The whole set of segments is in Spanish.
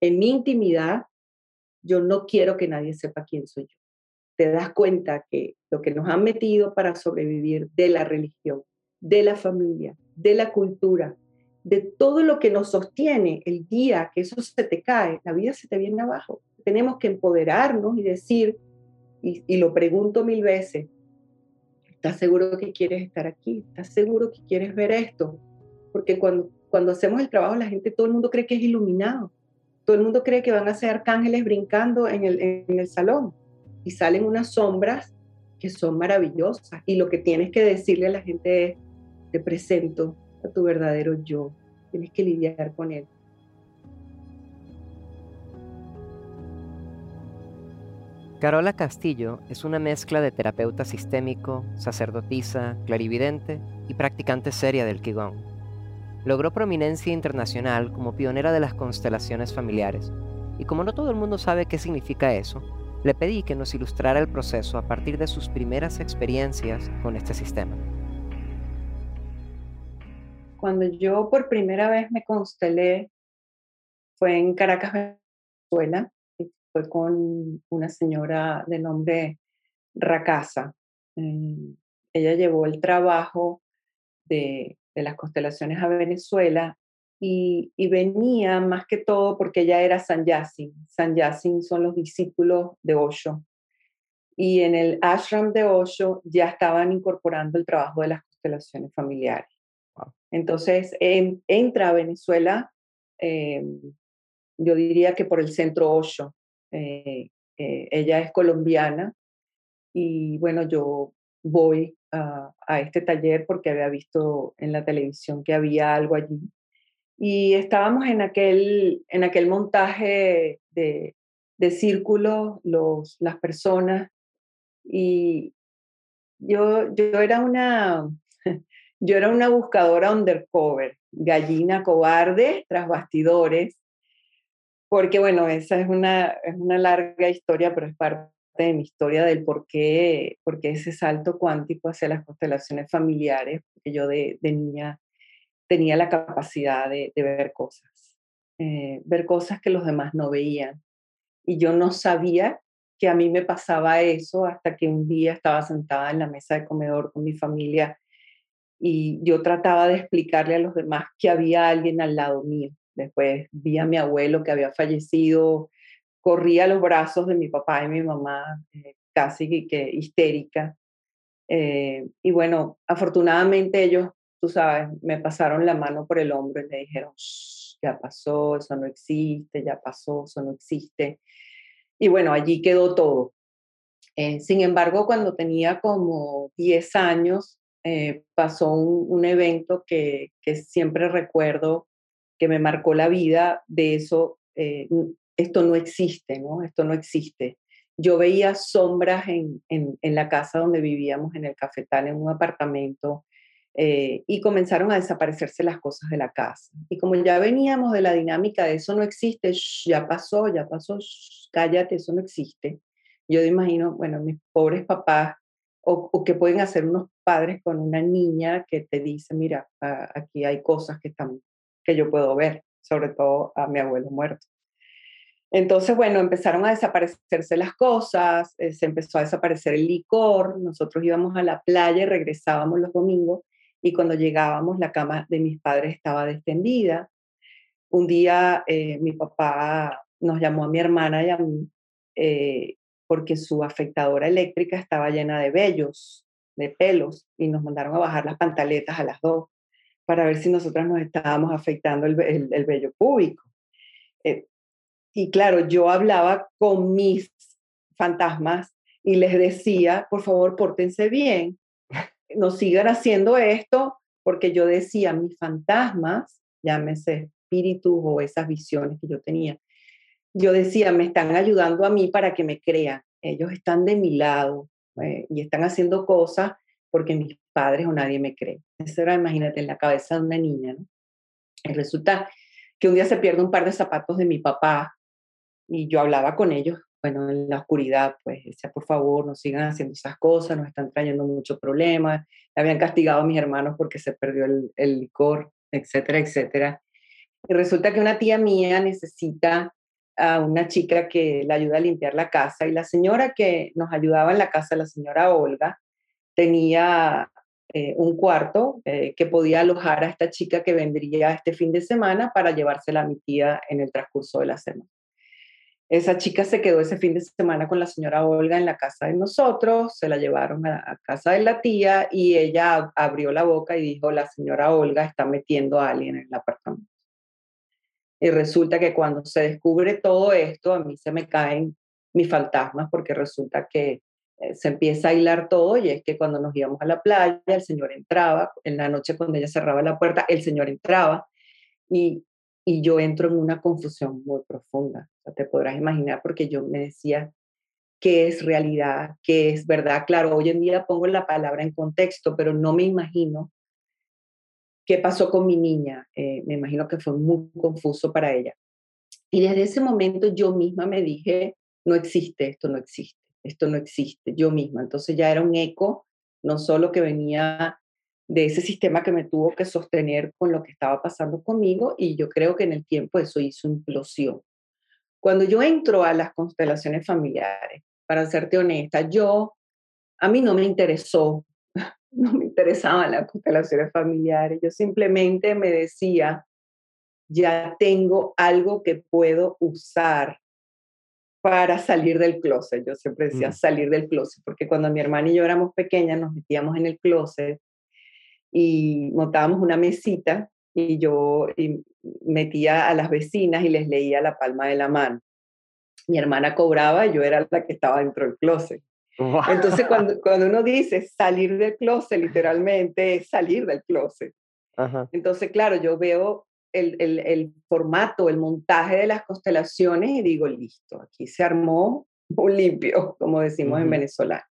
en mi intimidad, yo no quiero que nadie sepa quién soy yo. Te das cuenta que lo que nos han metido para sobrevivir de la religión, de la familia, de la cultura, de todo lo que nos sostiene el día que eso se te cae, la vida se te viene abajo. Tenemos que empoderarnos y decir, y, y lo pregunto mil veces, ¿estás seguro que quieres estar aquí? ¿Estás seguro que quieres ver esto? Porque cuando, cuando hacemos el trabajo, la gente, todo el mundo cree que es iluminado. Todo el mundo cree que van a ser arcángeles brincando en el, en el salón. Y salen unas sombras que son maravillosas. Y lo que tienes que decirle a la gente es, te presento a tu verdadero yo. Tienes que lidiar con él. Carola Castillo es una mezcla de terapeuta sistémico, sacerdotisa, clarividente y practicante seria del Qigong. Logró prominencia internacional como pionera de las constelaciones familiares, y como no todo el mundo sabe qué significa eso, le pedí que nos ilustrara el proceso a partir de sus primeras experiencias con este sistema. Cuando yo por primera vez me constelé fue en Caracas, Venezuela, fue con una señora de nombre Racasa. Eh, ella llevó el trabajo de, las constelaciones a Venezuela y, venía más que todo porque ella era San Yasin. San Yasin son los discípulos de Osho. Y en el ashram de Osho ya estaban incorporando el trabajo de las constelaciones familiares. Entonces entra a Venezuela, eh, yo diría que por el centro Osho, eh, eh, ella es colombiana y bueno, yo voy a, este taller porque había visto en la televisión que había algo allí. Y estábamos en aquel, en aquel montaje de, de círculos, los, las personas, y yo, yo era una, yo era una buscadora undercover, gallina cobarde tras bastidores, porque bueno, esa es una, es una larga historia, pero es parte de mi historia del por qué, ese salto cuántico hacia las constelaciones familiares, porque yo de, niña tenía la capacidad de, de ver cosas, eh, ver cosas que los demás no veían. Y yo no sabía que a mí me pasaba eso hasta que un día estaba sentada en la mesa de comedor con mi familia y yo trataba de explicarle a los demás que había alguien al lado mío Después vi a mi abuelo que había fallecido, corrí a los brazos de mi papá y mi mamá, eh, casi que, histérica. Eh, y bueno, afortunadamente ellos, tú sabes, me pasaron la mano por el hombro y me dijeron, ya pasó, eso no existe, ya pasó, eso no existe. Y bueno, allí quedó todo. Eh, sin embargo, cuando tenía como 10 años, pasó un, un evento que, que, siempre recuerdo que me marcó la vida, de eso, eh, esto no existe, ¿no? Esto no existe. Yo veía sombras en, en, la casa donde vivíamos, en el cafetal, en un apartamento, eh, y comenzaron a desaparecerse las cosas de la casa. Y como ya veníamos de la dinámica de eso no existe, ya pasó, ya pasó, cállate, eso no existe. Yo imagino, bueno, mis pobres papás, o, o, que pueden hacer unos padres con una niña que te dice, mira, aquí hay cosas que están que yo puedo ver, sobre todo a mi abuelo muerto. Entonces, bueno, empezaron a desaparecerse las cosas, eh, se empezó a desaparecer el licor, nosotros íbamos a la playa y regresábamos los domingos y cuando llegábamos la cama de mis padres estaba extendida. Un día eh, mi papá nos llamó a mi hermana y a mí eh, porque su afectadora eléctrica estaba llena de vellos, de pelos, y nos mandaron a bajar las pantaletas a las dos para ver si nosotras nos estábamos afectando el, el, vello púbico. Y claro, yo hablaba con mis fantasmas y les decía, por favor, pórtense bien, no sigan haciendo esto, porque yo decía, mis fantasmas, llámese espíritus o esas visiones que yo tenía, yo decía, me están ayudando a mí para que me crean, ellos están de mi lado eh, y están haciendo cosas porque mis padres o nadie me cree. Eso era, imagínate, en la cabeza de una niña, ¿no? Y resulta que un día se pierde un par de zapatos de mi papá y yo hablaba con ellos, bueno, en la oscuridad, pues decía, por favor, no sigan haciendo esas cosas, nos están trayendo muchos problemas, habían castigado a mis hermanos porque se perdió el, licor, etcétera, etcétera. Y resulta que una tía mía necesita a una chica que la ayuda a limpiar la casa y la señora que nos ayudaba en la casa, la señora Olga, tenía eh, un cuarto eh, que podía alojar a esta chica que vendría este fin de semana para llevársela a mi tía en el transcurso de la semana. Esa chica se quedó ese fin de semana con la señora Olga en la casa de nosotros, se la llevaron a, casa de la tía y ella abrió la boca y dijo, la señora Olga está metiendo a alguien en el apartamento. Y resulta que cuando se descubre todo esto, a mí se me caen mis fantasmas porque resulta que eh, se empieza a hilar todo y es que cuando nos íbamos a la playa, el señor entraba, en la noche cuando ella cerraba la puerta, el señor entraba y, y yo entro en una confusión muy profunda. te podrás imaginar porque yo me decía, ¿qué es realidad? ¿Qué es verdad? Claro, hoy en día pongo la palabra en contexto, pero no me imagino qué pasó con mi niña. Eh, me imagino que fue muy confuso para ella. Y desde ese momento yo misma me dije, no existe, esto no existe, esto no existe, yo misma. Entonces ya era un eco, no solo que venía de ese sistema que me tuvo que sostener con lo que estaba pasando conmigo y yo creo que en el tiempo eso hizo implosión. Cuando yo entro a las constelaciones familiares, para serte honesta, yo, a mí no me interesó no me interesaban las constelaciones familiares. Yo simplemente me decía, ya tengo algo que puedo usar para salir del closet. Yo siempre decía salir del closet, porque cuando mi hermana y yo éramos pequeñas nos metíamos en el closet y montábamos una mesita y yo metía a las vecinas y les leía la palma de la mano. Mi hermana cobraba y yo era la que estaba dentro del closet. Entonces, cuando, cuando uno dice salir del closet, literalmente es salir del closet. Entonces, claro, yo veo el, el, el, formato, el montaje de las constelaciones y digo, listo, aquí se armó un limpio, como decimos en Venezuela.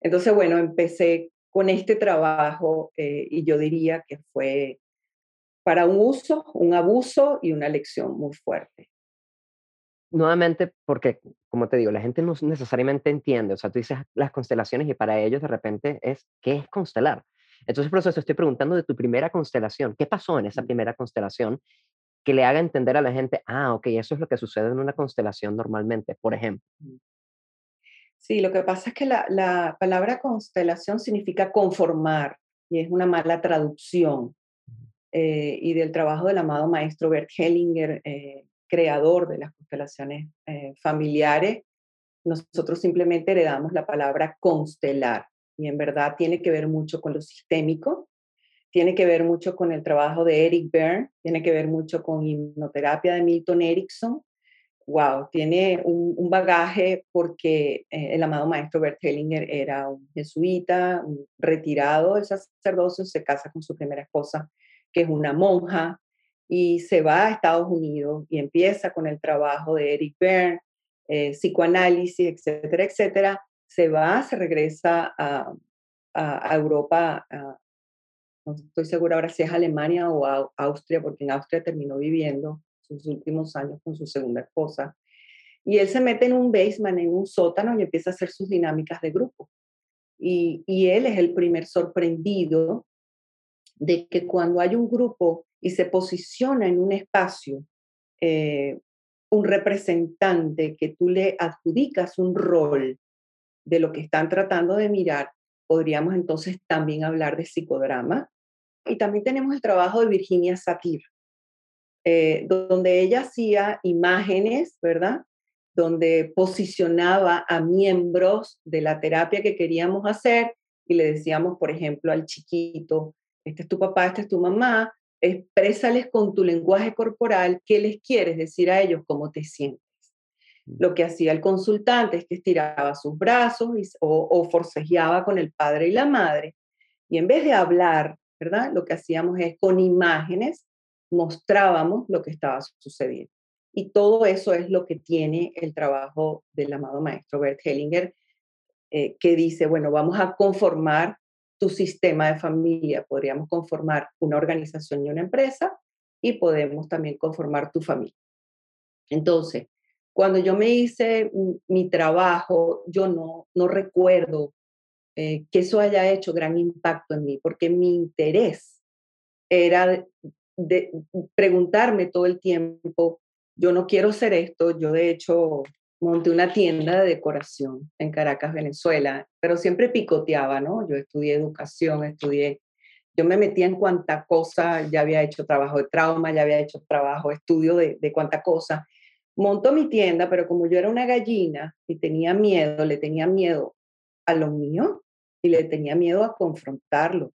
Entonces, bueno, empecé con este trabajo eh, y yo diría que fue para un uso, un abuso y una lección muy fuerte nuevamente, porque, como te digo, la gente no necesariamente entiende, o sea, tú dices las constelaciones y para ellos de repente es, ¿qué es constelar? Entonces, por eso te estoy preguntando de tu primera constelación. ¿Qué pasó en esa primera constelación que le haga entender a la gente, ah, ok, eso es lo que sucede en una constelación normalmente, por ejemplo? Sí, lo que pasa es que la, la palabra constelación significa conformar y es una mala traducción. Eh, y del trabajo del amado maestro Bert Hellinger, eh, creador de las constelaciones eh, familiares, nosotros simplemente heredamos la palabra constelar y en verdad tiene que ver mucho con lo sistémico, tiene que ver mucho con el trabajo de Eric Berne, tiene que ver mucho con hipnoterapia de Milton Erickson. Wow, tiene un, bagaje porque eh, el amado maestro Bert Hellinger era un jesuita, retirado del sacerdocio, se casa con su primera esposa, que es una monja, y se va a Estados Unidos y empieza con el trabajo de Eric Berne, eh, psicoanálisis, etcétera, etcétera, se va, se regresa a, a, Europa, no estoy segura ahora si es Alemania o Austria, porque en Austria terminó viviendo sus últimos años con su segunda esposa. Y él se mete en un basement, en un sótano y empieza a hacer sus dinámicas de grupo. Y, él es el primer sorprendido de que cuando hay un grupo y se posiciona en un espacio eh, un representante que tú le adjudicas un rol de lo que están tratando de mirar, podríamos entonces también hablar de psicodrama. Y también tenemos el trabajo de Virginia Satir, eh, donde ella hacía imágenes, ¿verdad? Donde posicionaba a miembros de la terapia que queríamos hacer y le decíamos, por ejemplo, al chiquito, este es tu papá, este es tu mamá, exprésales con tu lenguaje corporal qué les quieres decir a ellos, cómo te sientes. Mm. Lo que hacía el consultante es que estiraba sus brazos o, o forcejeaba con el padre y la madre. Y en vez de hablar, ¿verdad? Lo que hacíamos es con imágenes mostrábamos lo que estaba sucediendo. Y todo eso es lo que tiene el trabajo del amado maestro Bert Hellinger, eh, que dice, bueno, vamos a conformar tu sistema de familia. Podríamos conformar una organización y una empresa y podemos también conformar tu familia. Entonces, cuando yo me hice mi trabajo, yo no, no recuerdo eh, que eso haya hecho gran impacto en mí, porque mi interés era de, preguntarme todo el tiempo yo no quiero ser esto, yo de hecho monté una tienda de decoración en Caracas, Venezuela, pero siempre picoteaba, ¿no? Yo estudié educación, estudié, yo me metía en cuanta cosa, ya había hecho trabajo de trauma, ya había hecho trabajo, estudio de, de cuánta cosa. Monto mi tienda, pero como yo era una gallina y tenía miedo, le tenía miedo a lo mío y le tenía miedo a confrontarlo.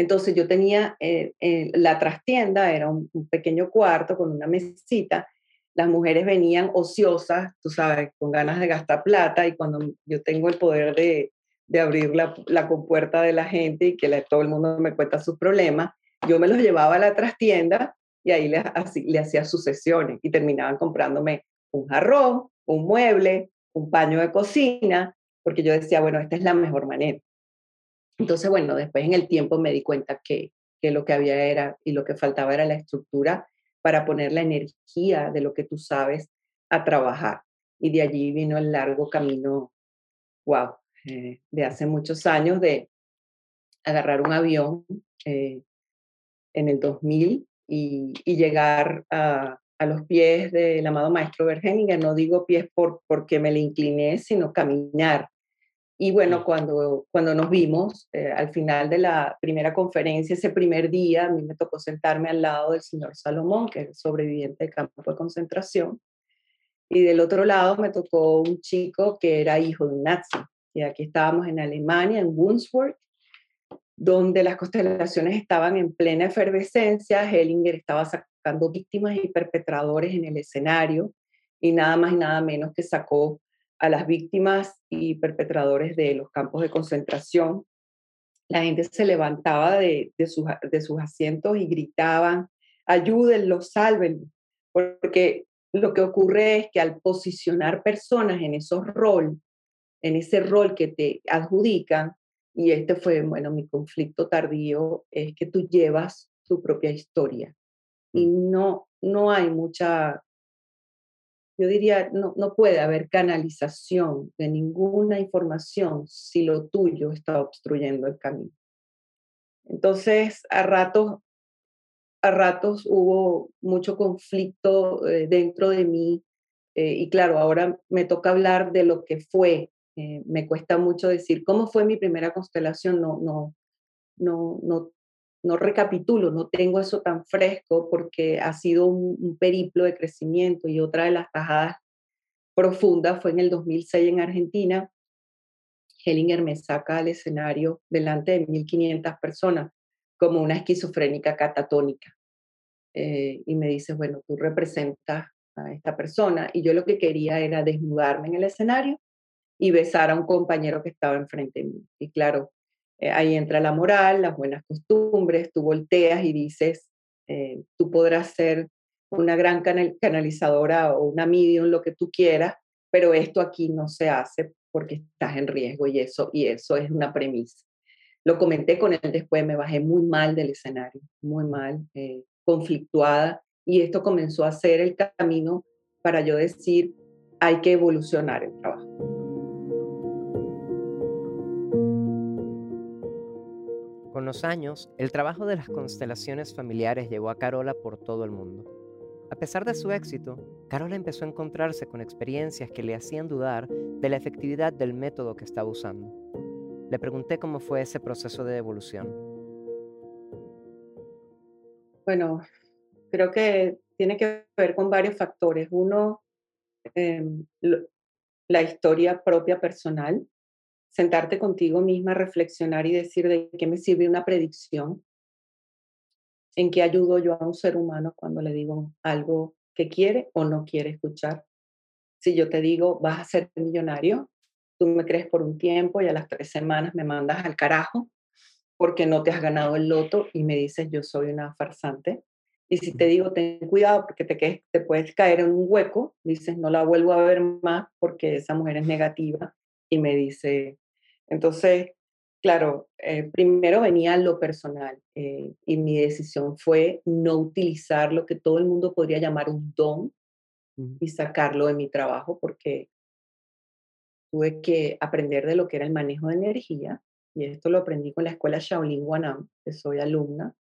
Entonces yo tenía eh, eh, la trastienda, era un, pequeño cuarto con una mesita. Las mujeres venían ociosas, tú sabes, con ganas de gastar plata y cuando yo tengo el poder de, abrir la, compuerta de la gente y que todo el mundo me cuenta sus problemas, yo me los llevaba a la trastienda y ahí le, hacía sucesiones y terminaban comprándome un jarrón, un mueble, un paño de cocina, porque yo decía, bueno, esta es la mejor manera. Entonces, bueno, después en el tiempo me di cuenta que, que lo que había era y lo que faltaba era la estructura para poner la energía de lo que tú sabes a trabajar. Y de allí vino el largo camino, wow, eh, de hace muchos años de agarrar un avión eh, en el 2000 y, y llegar a, a, los pies del amado maestro Bergeninger. No digo pies por, porque me le incliné, sino caminar y bueno, cuando, cuando nos vimos eh, al final de la primera conferencia, ese primer día, a mí me tocó sentarme al lado del señor Salomón, que es sobreviviente de campo de concentración. Y del otro lado me tocó un chico que era hijo de un nazi. Y aquí estábamos en Alemania, en Wunsburg, donde las constelaciones estaban en plena efervescencia. Hellinger estaba sacando víctimas y perpetradores en el escenario y nada más y nada menos que sacó a las víctimas y perpetradores de los campos de concentración. La gente se levantaba de, sus, de sus asientos y gritaban, ayúdenlo, sálvenlo, porque lo que ocurre es que al posicionar personas en esos rol, en ese rol que te adjudican, y este fue, bueno, mi conflicto tardío, es que tú llevas tu propia historia y mm. no, no hay mucha yo diría, no, no puede haber canalización de ninguna información si lo tuyo está obstruyendo el camino. Entonces, a ratos, a ratos hubo mucho conflicto eh, dentro de mí eh, y claro, ahora me toca hablar de lo que fue. Eh, me cuesta mucho decir cómo fue mi primera constelación, no, no, no, no, no recapitulo, no tengo eso tan fresco porque ha sido un, periplo de crecimiento y otra de las tajadas profundas fue en el 2006 en Argentina. Hellinger me saca al escenario delante de 1.500 personas como una esquizofrénica catatónica. Eh, y me dice, bueno, tú representas a esta persona. Y yo lo que quería era desnudarme en el escenario y besar a un compañero que estaba enfrente de mí. Y claro, eh, ahí entra la moral, las buenas costumbres, tú volteas y dices, eh, tú podrás ser una gran canalizadora o una medium, lo que tú quieras, pero esto aquí no se hace porque estás en riesgo y eso, y eso es una premisa. Lo comenté con él después, me bajé muy mal del escenario, muy mal, eh, conflictuada, y esto comenzó a ser el camino para yo decir, hay que evolucionar el trabajo. Los años, el trabajo de las constelaciones familiares llevó a Carola por todo el mundo. A pesar de su éxito, Carola empezó a encontrarse con experiencias que le hacían dudar de la efectividad del método que estaba usando. Le pregunté cómo fue ese proceso de evolución. Bueno, creo que tiene que ver con varios factores. Uno, em, la historia propia personal, sentarte contigo misma, reflexionar y decir de qué me sirve una predicción, en qué ayudo yo a un ser humano cuando le digo algo que quiere o no quiere escuchar. Si yo te digo, vas a ser millonario, tú me crees por un tiempo y a las tres semanas me mandas al carajo porque no te has ganado el loto y me dices, yo soy una farsante. Y si te digo, ten cuidado porque te, te puedes caer en un hueco, dices, no la vuelvo a ver más porque esa mujer es negativa y me dice, entonces, claro, eh, primero venía lo personal eh, y mi decisión fue no utilizar lo que todo el mundo podría llamar un don y sacarlo de mi trabajo porque tuve que aprender de lo que era el manejo de energía y esto lo aprendí con la escuela Shaolin Wanam, que soy alumna,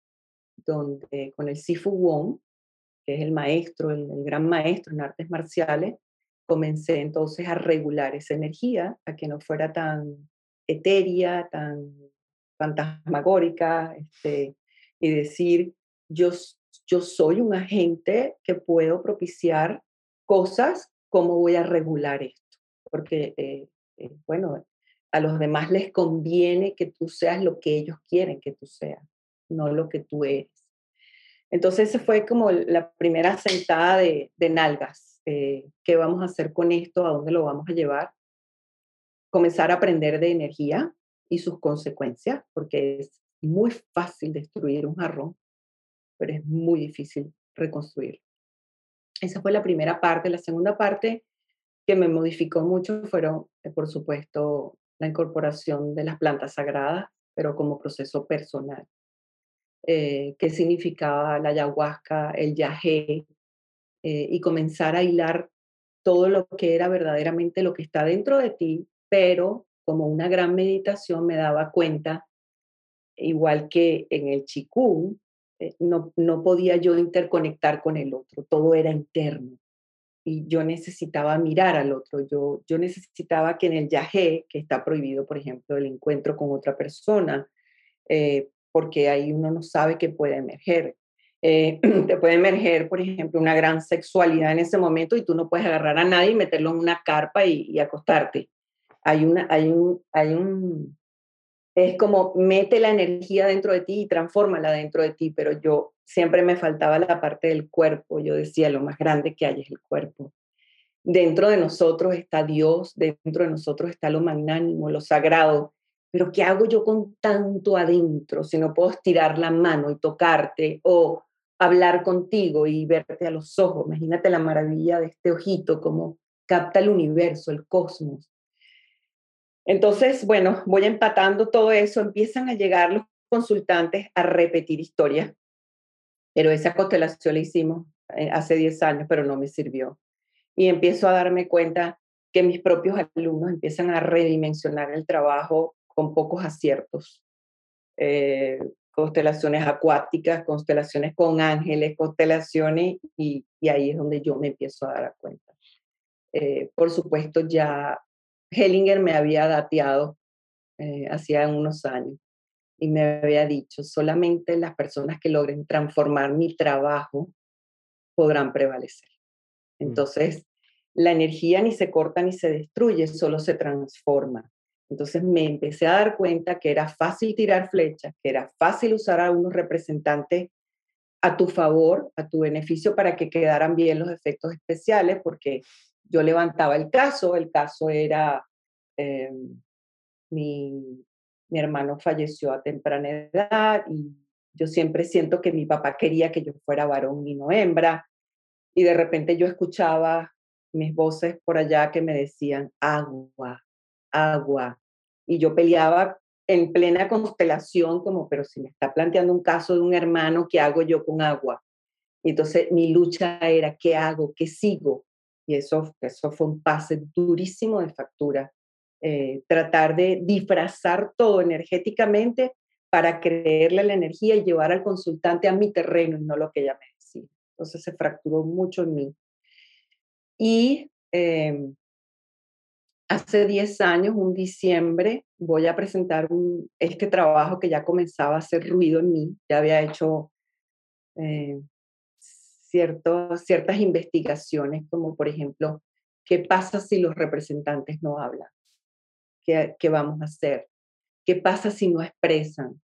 donde con el Sifu Wong, que es el maestro, el, gran maestro en artes marciales, comencé entonces a regular esa energía, a que no fuera tan etérea, tan fantasmagórica, este, y decir, yo, yo soy un agente que puedo propiciar cosas, ¿cómo voy a regular esto? Porque, eh, eh, bueno, a los demás les conviene que tú seas lo que ellos quieren que tú seas, no lo que tú eres. Entonces, fue como la primera sentada de, nalgas. Eh, ¿Qué vamos a hacer con esto? ¿A dónde lo vamos a llevar? Comenzar a aprender de energía y sus consecuencias, porque es muy fácil destruir un jarrón, pero es muy difícil reconstruirlo. Esa fue la primera parte. La segunda parte que me modificó mucho fueron, eh, por supuesto, la incorporación de las plantas sagradas, pero como proceso personal. Eh, qué significaba la ayahuasca, el yagé, eh, y comenzar a hilar todo lo que era verdaderamente lo que está dentro de ti, pero como una gran meditación me daba cuenta, igual que en el chikung, eh, no, no podía yo interconectar con el otro, todo era interno y yo necesitaba mirar al otro, yo, yo necesitaba que en el yagé, que está prohibido, por ejemplo, el encuentro con otra persona, eh, porque ahí uno no sabe qué puede emerger. Eh, te puede emerger, por ejemplo, una gran sexualidad en ese momento y tú no puedes agarrar a nadie y meterlo en una carpa y, acostarte. Hay, una, hay, un, hay un, es como mete la energía dentro de ti y transfórmala dentro de ti, pero yo siempre me faltaba la parte del cuerpo, yo decía, lo más grande que hay es el cuerpo. Dentro de nosotros está Dios, dentro de nosotros está lo magnánimo, lo sagrado, pero ¿qué hago yo con tanto adentro si no puedo estirar la mano y tocarte o hablar contigo y verte a los ojos? Imagínate la maravilla de este ojito, como capta el universo, el cosmos. Entonces, bueno, voy empatando todo eso, empiezan a llegar los consultantes a repetir historias, pero esa constelación la hicimos eh, hace 10 años, pero no me sirvió. Y empiezo a darme cuenta que mis propios alumnos empiezan a redimensionar el trabajo con pocos aciertos. Eh, constelaciones acuáticas, constelaciones con ángeles, constelaciones, y, ahí es donde yo me empiezo a dar cuenta. Eh, por supuesto, ya Hellinger me había dateado eh, hacía unos años y me había dicho, solamente las personas que logren transformar mi trabajo podrán prevalecer. Mm. Entonces, la energía ni se corta ni se destruye, solo se transforma. Entonces me empecé a dar cuenta que era fácil tirar flechas, que era fácil usar a unos representantes a tu favor, a tu beneficio, para que quedaran bien los efectos especiales, porque yo levantaba el caso, el caso era, eh, mi, mi hermano falleció a temprana edad y yo siempre siento que mi papá quería que yo fuera varón y no hembra, y de repente yo escuchaba mis voces por allá que me decían, agua, agua, y yo peleaba en plena constelación como, pero si me está planteando un caso de un hermano, ¿qué hago yo con agua? Y entonces mi lucha era, ¿qué hago? ¿Qué sigo? Y eso, eso fue un pase durísimo de factura. Eh, tratar de disfrazar todo energéticamente para creerle la energía y llevar al consultante a mi terreno y no lo que ella me decía. Entonces se fracturó mucho en mí. Y em, hace 10 años, un diciembre, voy a presentar este trabajo que ya comenzaba a hacer ruido en mí. Ya había hecho eh, ciertas investigaciones, como por ejemplo, ¿qué pasa si los representantes no hablan? ¿Qué, ¿Qué vamos a hacer? ¿Qué pasa si no expresan?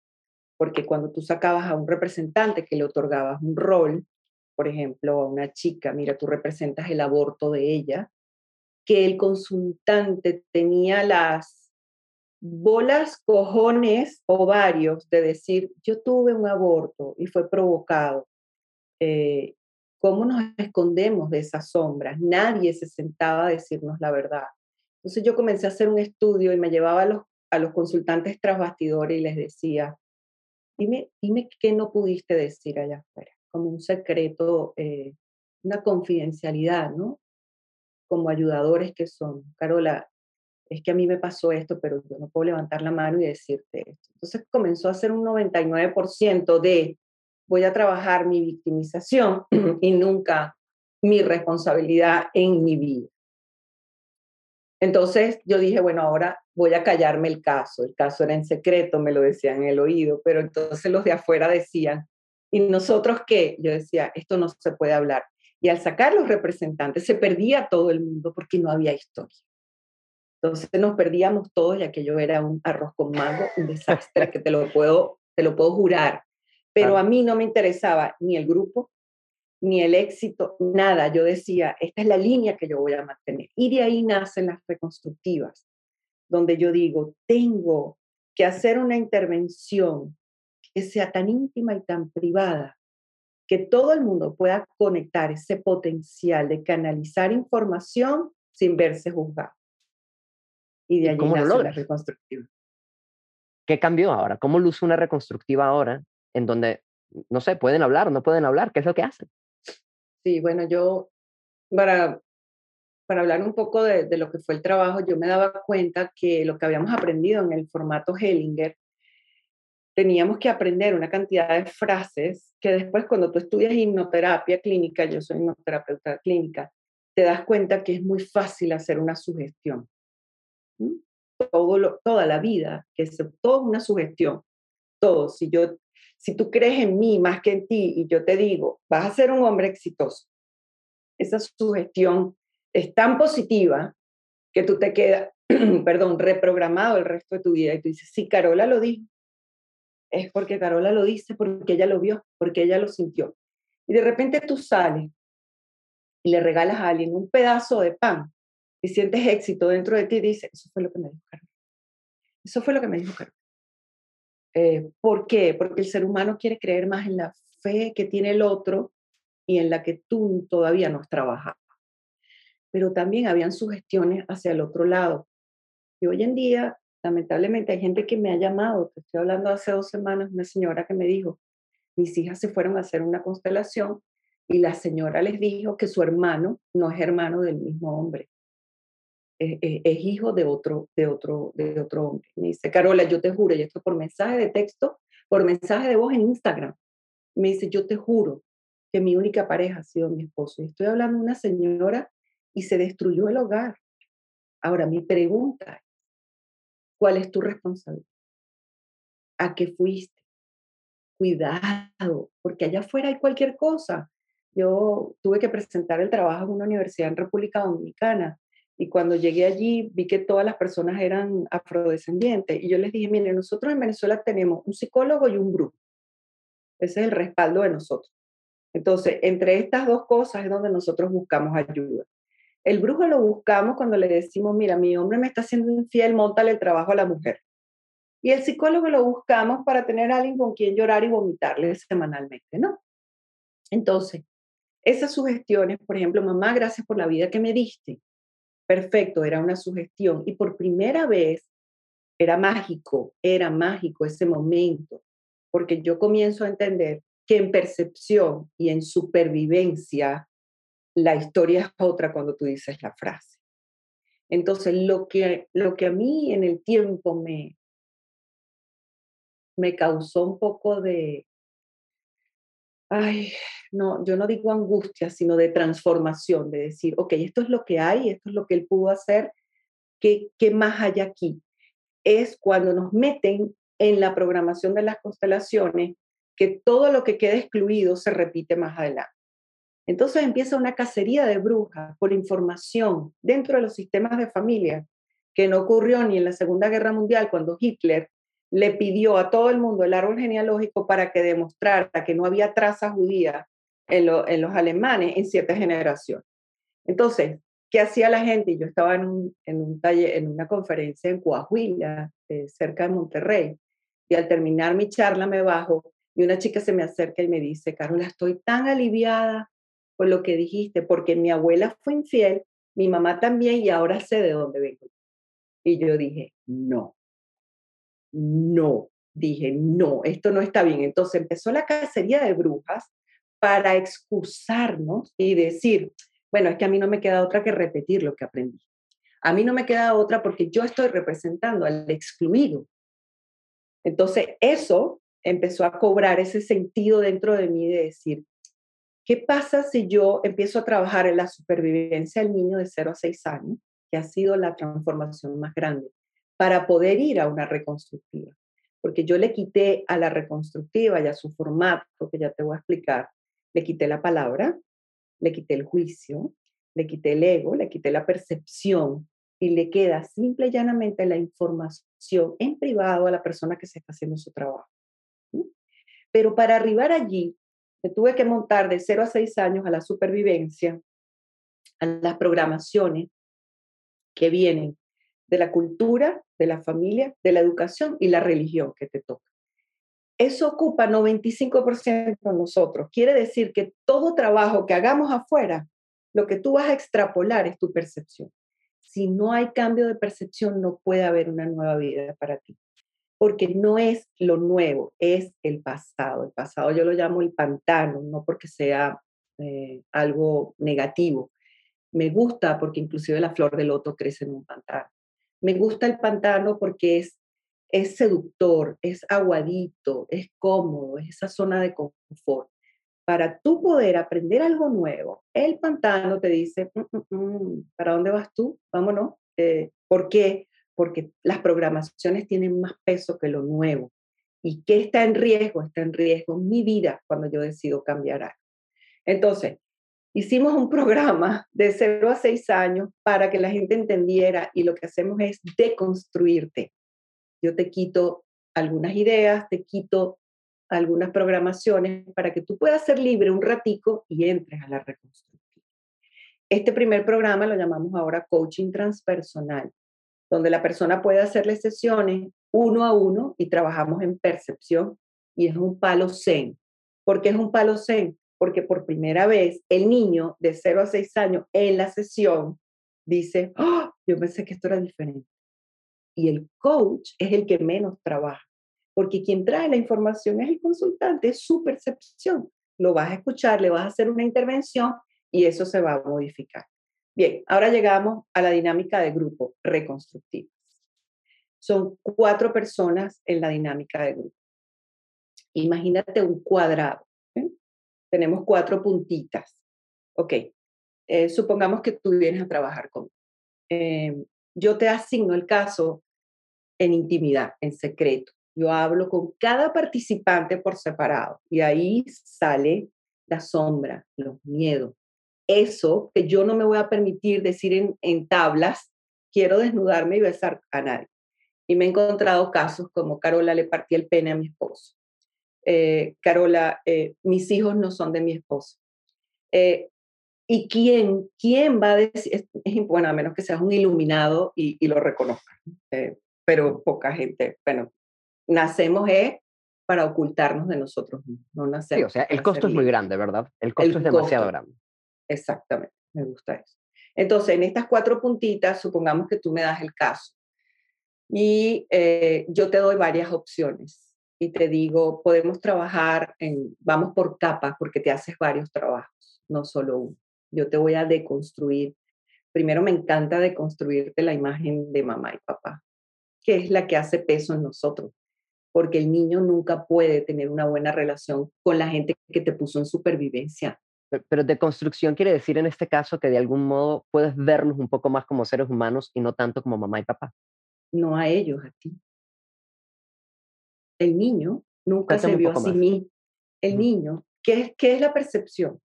Porque cuando tú sacabas a un representante que le otorgabas un rol, por ejemplo, a una chica, mira, tú representas el aborto de ella, que el consultante tenía las bolas, cojones, ovarios de decir, yo tuve un aborto y fue provocado. Eh, ¿Cómo nos escondemos de esas sombras? Nadie se sentaba a decirnos la verdad. Entonces yo comencé a hacer un estudio y me llevaba a los, a los consultantes tras bastidores y les decía, dime, dime qué no pudiste decir allá afuera, como un secreto, eh, una confidencialidad, ¿no? Como ayudadores que son. Carola, es que a mí me pasó esto, pero yo no puedo levantar la mano y decirte esto. Entonces comenzó a ser un 99% de voy a trabajar mi victimización y nunca mi responsabilidad en mi vida. Entonces yo dije, bueno, ahora voy a callarme el caso. El caso era en secreto, me lo decían en el oído, pero entonces los de afuera decían, ¿y nosotros qué? Yo decía, esto no se puede hablar. Y al sacar los representantes se perdía todo el mundo porque no había historia. Entonces nos perdíamos todos y aquello era un arroz con mango, un desastre que te lo puedo, te lo puedo jurar. Pero a mí no me interesaba ni el grupo, ni el éxito, nada. Yo decía, esta es la línea que yo voy a mantener. Y de ahí nacen las reconstructivas, donde yo digo, tengo que hacer una intervención que sea tan íntima y tan privada que todo el mundo pueda conectar ese potencial de canalizar información sin verse juzgado. Y de ahí ¿Cómo nace lo la reconstructiva. ¿Qué cambió ahora? ¿Cómo luce una reconstructiva ahora en donde, no sé, pueden hablar o no pueden hablar? ¿Qué es lo que hacen? Sí, bueno, yo, para, para hablar un poco de, de, lo que fue el trabajo, yo me daba cuenta que lo que habíamos aprendido en el formato Hellinger, teníamos que aprender una cantidad de frases que después cuando tú estudias hipnoterapia clínica, yo soy hipnoterapeuta clínica, te das cuenta que es muy fácil hacer una sugestión. Todo toda la vida, que es toda una sugestión. Todo. Si yo si tú crees en mí más que en ti y yo te digo, vas a ser un hombre exitoso, esa sugestión es tan positiva que tú te quedas, perdón, reprogramado el resto de tu vida y tú dices, sí, Carola lo dijo, es porque Carola lo dice, porque ella lo vio, porque ella lo sintió. Y de repente tú sales y le regalas a alguien un pedazo de pan y sientes éxito dentro de ti y dices, eso fue lo que me dijo Carola. Eso fue lo que me dijo Carola. Eh, ¿Por qué? Porque el ser humano quiere creer más en la fe que tiene el otro y en la que tú todavía no has trabajado. Pero también habían sugestiones hacia el otro lado. Y hoy en día, lamentablemente, hay gente que me ha llamado, te estoy hablando hace dos semanas, una señora que me dijo, mis hijas se fueron a hacer una constelación y la señora les dijo que su hermano no es hermano del mismo hombre es, hijo de otro, de, otro, de otro hombre. Me dice, Carola, yo te juro, y esto por mensaje de texto, por mensaje de voz en Instagram. Me dice, yo te juro que mi única pareja ha sido mi esposo. Y estoy hablando de una señora y se destruyó el hogar. Ahora, mi pregunta ¿cuál es tu responsabilidad? ¿A qué fuiste? Cuidado, porque allá afuera hay cualquier cosa. Yo tuve que presentar el trabajo en una universidad en República Dominicana y cuando llegué allí vi que todas las personas eran afrodescendientes. Y yo les dije, miren, nosotros en Venezuela tenemos un psicólogo y un grupo. Ese es el respaldo de nosotros. Entonces, entre estas dos cosas es donde nosotros buscamos ayuda. El brujo lo buscamos cuando le decimos, mira, mi hombre me está haciendo infiel, montale el trabajo a la mujer. Y el psicólogo lo buscamos para tener a alguien con quien llorar y vomitarle semanalmente, ¿no? Entonces, esas sugestiones, por ejemplo, mamá, gracias por la vida que me diste perfecto, era una sugestión. Y por primera vez era mágico, era mágico ese momento, porque yo comienzo a entender que en percepción y en supervivencia, la historia es otra cuando tú dices la frase. Entonces, lo que, lo que a mí en el tiempo me, me causó un poco de, ay, no, yo no digo angustia, sino de transformación, de decir, ok, esto es lo que hay, esto es lo que él pudo hacer, ¿qué, qué más hay aquí? Es cuando nos meten en la programación de las constelaciones que todo lo que queda excluido se repite más adelante. Entonces empieza una cacería de brujas por información dentro de los sistemas de familia que no ocurrió ni en la Segunda Guerra Mundial cuando Hitler le pidió a todo el mundo el árbol genealógico para que demostrara que no había traza judía en, los alemanes en siete generaciones. Entonces, ¿qué hacía la gente? Yo estaba en un, en taller, en una conferencia en Coahuila, eh, cerca de Monterrey, y al terminar mi charla me bajo y una chica se me acerca y me dice, Carola, estoy tan aliviada por lo que dijiste, porque mi abuela fue infiel, mi mamá también, y ahora sé de dónde vengo. Y yo dije, no, no, dije, no, esto no está bien. Entonces empezó la cacería de brujas para excusarnos y decir, bueno, es que a mí no me queda otra que repetir lo que aprendí. A mí no me queda otra porque yo estoy representando al excluido. Entonces, eso empezó a cobrar ese sentido dentro de mí de decir, ¿qué pasa si yo empiezo a trabajar en la supervivencia del niño de 0 a 6 años, que ha sido la transformación más grande, para poder ir a una reconstructiva? Porque yo le quité a la reconstructiva y a su formato, que ya te voy a explicar, le quité la palabra, le quité el juicio, le quité el ego, le quité la percepción y le queda simple y llanamente la información en privado a la persona que se está haciendo su trabajo. Pero para arribar allí, tuve que montar de 0 a 6 años a la supervivencia, a las programaciones que vienen de la cultura, de la familia, de la educación y la religión que te toca. Eso ocupa 95% de nosotros. Quiere decir que todo trabajo que hagamos afuera, lo que tú vas a extrapolar es tu percepción. Si no hay cambio de percepción, no puede haber una nueva vida para ti porque no es lo nuevo, es el pasado. El pasado yo lo llamo el pantano, no porque sea eh, algo negativo. Me gusta porque inclusive la flor del loto crece en un pantano. Me gusta el pantano porque es, es seductor, es aguadito, es cómodo, es esa zona de confort. Para tú poder aprender algo nuevo, el pantano te dice, mm, mm, mm, ¿para dónde vas tú? Vámonos. Eh, ¿Por qué? Porque las programaciones tienen más peso que lo nuevo. ¿Y qué está en riesgo? Está en riesgo mi vida cuando yo decido cambiar algo. Entonces, hicimos un programa de 0 a 6 años para que la gente entendiera y lo que hacemos es deconstruirte. Yo te quito algunas ideas, te quito algunas programaciones para que tú puedas ser libre un ratico y entres a la reconstrucción. Este primer programa lo llamamos ahora coaching transpersonal donde la persona puede hacerle sesiones uno a uno y trabajamos en percepción y es un palo zen. ¿Por qué es un palo zen? Porque por primera vez el niño de 0 a 6 años en la sesión dice, ¡Oh! yo pensé que esto era diferente. Y el coach es el que menos trabaja, porque quien trae la información es el consultante, es su percepción. Lo vas a escuchar, le vas a hacer una intervención y eso se va a modificar. Bien, ahora llegamos a la dinámica de grupo reconstructiva. Son cuatro personas en la dinámica de grupo. Imagínate un cuadrado. ¿eh? Tenemos cuatro puntitas. Ok, eh, supongamos que tú vienes a trabajar conmigo. Em, yo te asigno el caso en intimidad, en secreto. Yo hablo con cada participante por separado y ahí sale la sombra, los miedos, eso que yo no me voy a permitir decir en, tablas, quiero desnudarme y besar a nadie. Y me he encontrado casos como Carola le partí el pene a mi esposo. Eh, Carola, eh, mis hijos no son de mi esposo. Eh, ¿Y quién, quién va a decir? Es, bueno, a menos que seas un iluminado y, lo reconozcas. pero poca gente, bueno, nacemos es para ocultarnos de nosotros mismos. No nacer, sí, o sea, el costo es muy grande, ¿verdad? El costo es demasiado grande. Exactamente, me gusta eso. Entonces, en estas cuatro puntitas, supongamos que tú me das el caso y eh, yo te doy varias opciones y te digo, podemos trabajar en, vamos por capas porque te haces varios trabajos, no solo uno. Yo te voy a deconstruir. Primero me encanta deconstruirte la imagen de mamá y papá, que es la que hace peso en nosotros, porque el niño nunca puede tener una buena relación con la gente que te puso en supervivencia pero de construcción quiere decir en este caso que de algún modo puedes verlos un poco más como seres humanos y no tanto como mamá y papá. No a ellos, a ti. El niño nunca se vio a sí mismo. El niño, ¿qué es, ¿qué es la percepción?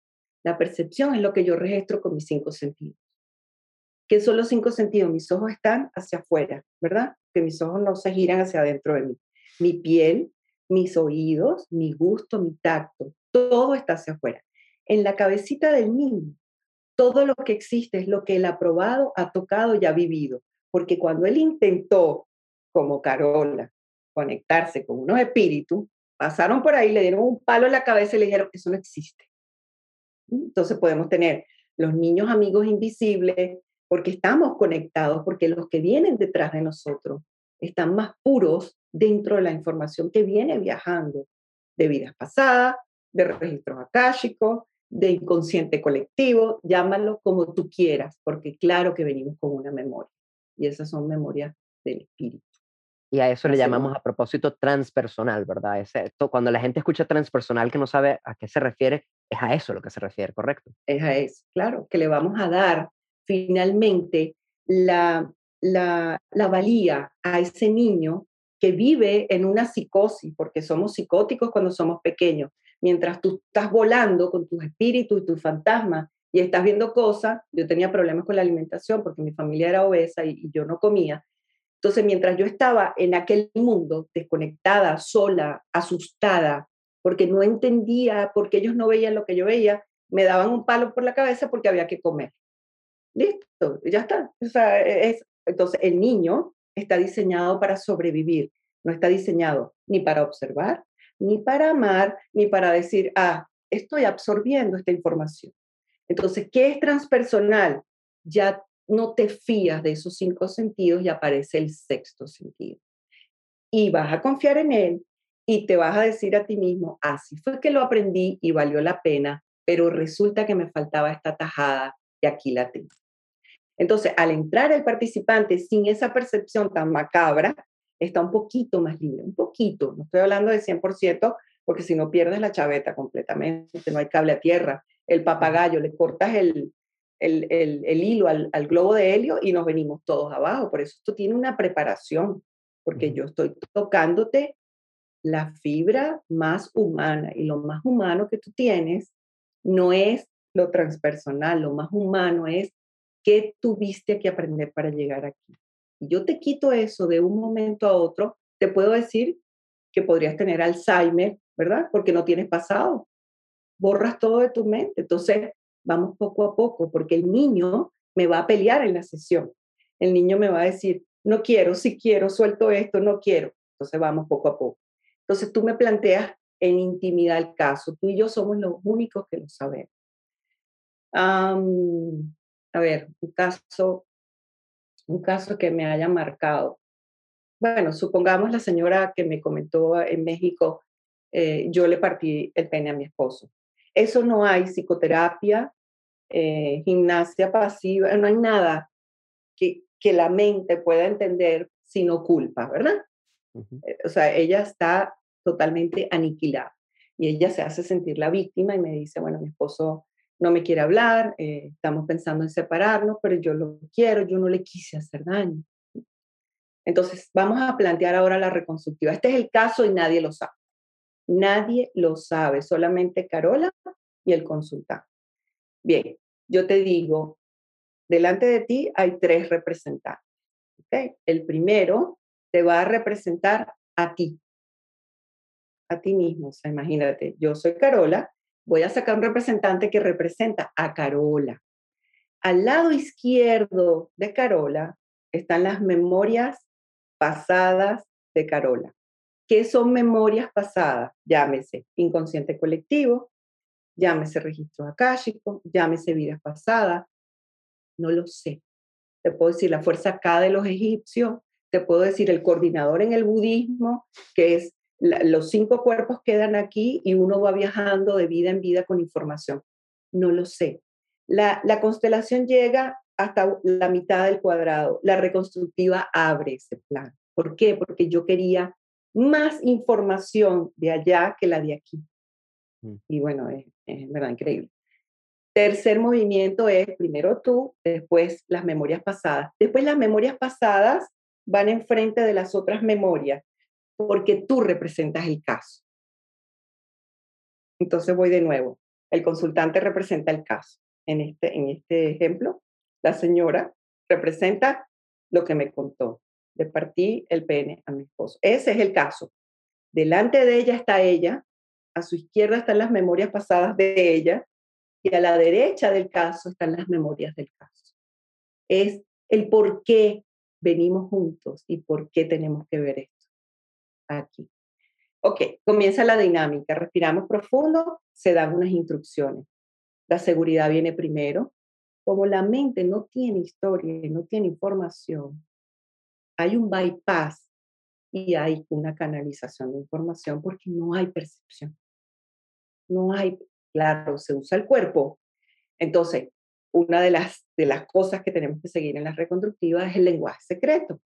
La percepción es lo que yo registro con mis cinco sentidos. ¿Qué son los cinco sentidos? Mis ojos están hacia afuera, ¿verdad? Que mis ojos no se giran hacia adentro de mí. Mi piel, mis oídos, mi gusto, mi tacto, todo está hacia afuera en la cabecita del niño, todo lo que existe es lo que él ha probado, ha tocado y ha vivido. Porque cuando él intentó, como Carola, conectarse con unos espíritus, pasaron por ahí, le dieron un palo en la cabeza y le dijeron, eso no existe. Entonces podemos tener los niños amigos invisibles, porque estamos conectados, porque los que vienen detrás de nosotros están más puros dentro de la información que viene viajando de vidas pasadas, de registros akáshicos, de inconsciente colectivo, llámalo como tú quieras, porque claro que venimos con una memoria y esas son memorias del espíritu. Y a eso le llamamos a propósito transpersonal, ¿verdad? Ese, cuando la gente escucha transpersonal que no sabe a qué se refiere, es a eso lo que se refiere, ¿correcto? Es a eso, claro, que le vamos a dar finalmente la, la, la valía a ese niño que vive en una psicosis, porque somos psicóticos cuando somos pequeños. Mientras tú estás volando con tus espíritus y tus fantasmas y estás viendo cosas, yo tenía problemas con la alimentación porque mi familia era obesa y, yo no comía. Entonces, mientras yo estaba en aquel mundo, desconectada, sola, asustada, porque no entendía, porque ellos no veían lo que yo veía, me daban un palo por la cabeza porque había que comer. Listo, ya está. O sea, es, entonces, el niño está diseñado para sobrevivir, no está diseñado ni para observar, ni para amar, ni para decir, ah, estoy absorbiendo esta información. Entonces, ¿qué es transpersonal? Ya no te fías de esos cinco sentidos y aparece el sexto sentido. Y vas a confiar en él y te vas a decir a ti mismo, así fue que lo aprendí y valió la pena, pero resulta que me faltaba esta tajada y aquí la tengo. Entonces, al entrar el participante sin esa percepción tan macabra, está un poquito más libre, un poquito, no estoy hablando de 100%, porque si no pierdes la chaveta completamente, no hay cable a tierra, el papagayo, le cortas el, el, el, hilo al, al, globo de helio y nos venimos todos abajo. Por eso esto tiene una preparación, porque yo estoy tocándote la fibra más humana y lo más humano que tú tienes no es lo transpersonal, lo más humano es qué tuviste que aprender para llegar aquí. Yo te quito eso de un momento a otro, te puedo decir que podrías tener Alzheimer, ¿verdad? Porque no tienes pasado borras todo de tu mente. Entonces, vamos poco a poco, porque el niño me va a pelear en la sesión. El niño me va a decir, no quiero, si quiero, suelto esto, no quiero. Entonces, vamos poco a poco. Entonces, tú me planteas en intimidad el caso. Tú y yo somos los únicos que lo sabemos. a ver, un caso, un caso que me haya marcado. Bueno, supongamos la señora que me comentó en México, eh, yo le partí el pene a mi esposo. Eso no hay psicoterapia, eh, gimnasia pasiva, no hay nada que, que, la mente pueda entender sino culpa, ¿verdad? Eh, o sea, ella está totalmente aniquilada y ella se hace sentir la víctima y me dice, bueno, mi esposo no me quiere hablar, eh, estamos pensando en separarnos, pero yo lo quiero, yo no le quise hacer daño. Entonces, vamos a plantear ahora la reconstructiva. Este es el caso y nadie lo sabe. Nadie lo sabe, solamente Carola y el consultante. Bien, yo te digo, delante de ti hay tres representantes. El primero te va a representar a ti, a ti mismo. O sea, imagínate, yo soy Carola, voy a sacar un representante que representa a Carola. Al lado izquierdo de Carola están las memorias pasadas de Carola. ¿Qué son memorias pasadas? Llámese inconsciente colectivo, llámese registro akáshico, llámese vidas pasadas. No lo sé. Te puedo decir la fuerza K de los egipcios, te puedo decir el coordinador en el budismo, que es los cinco cuerpos quedan aquí y uno va viajando de vida en vida con información. No lo sé. La, la constelación llega hasta la mitad del cuadrado. La reconstructiva abre ese plan. ¿Por qué? Porque yo quería más información de allá que la de aquí. Mm. Y bueno, es, verdad increíble. Tercer movimiento es primero tú, después las memorias pasadas. Después las memorias pasadas van enfrente de las otras memorias, porque tú representas el caso. Entonces voy de nuevo. El consultante representa el caso. En este, en este ejemplo, la señora representa lo que me contó le partí el pene a mi esposo. Ese es el caso. Delante de ella está ella, a su izquierda están las memorias pasadas de ella y a la derecha del caso están las memorias del caso. Es el por qué venimos juntos y por qué tenemos que ver esto aquí. Ok, comienza la dinámica. Respiramos profundo, se dan unas instrucciones. La seguridad viene primero. Como la mente no tiene historia, no tiene información, hay un bypass y hay una canalización de información porque no hay percepción. No hay, claro, se usa el cuerpo. Entonces, una de las, de las cosas que tenemos que seguir en la reconstructiva es el lenguaje secreto.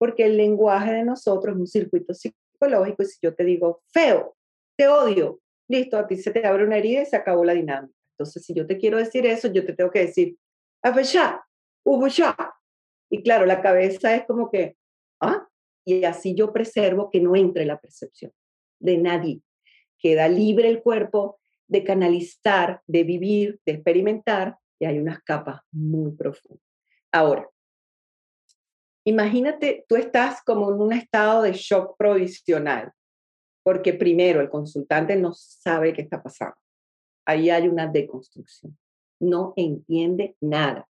Porque el lenguaje de nosotros es un circuito psicológico y si yo te digo feo, te odio, listo, a ti se te abre una herida y se acabó la dinámica. Entonces, si yo te quiero decir eso, yo te tengo que decir, afecha, ya. Y claro, la cabeza es como que, ¿ah? Y así yo preservo que no entre la percepción de nadie. Queda libre el cuerpo de canalizar, de vivir, de experimentar, y hay unas capas muy profundas. Ahora, imagínate, tú estás como en un estado de shock provisional, porque primero el consultante no sabe qué está pasando. Ahí hay una deconstrucción. No entiende nada.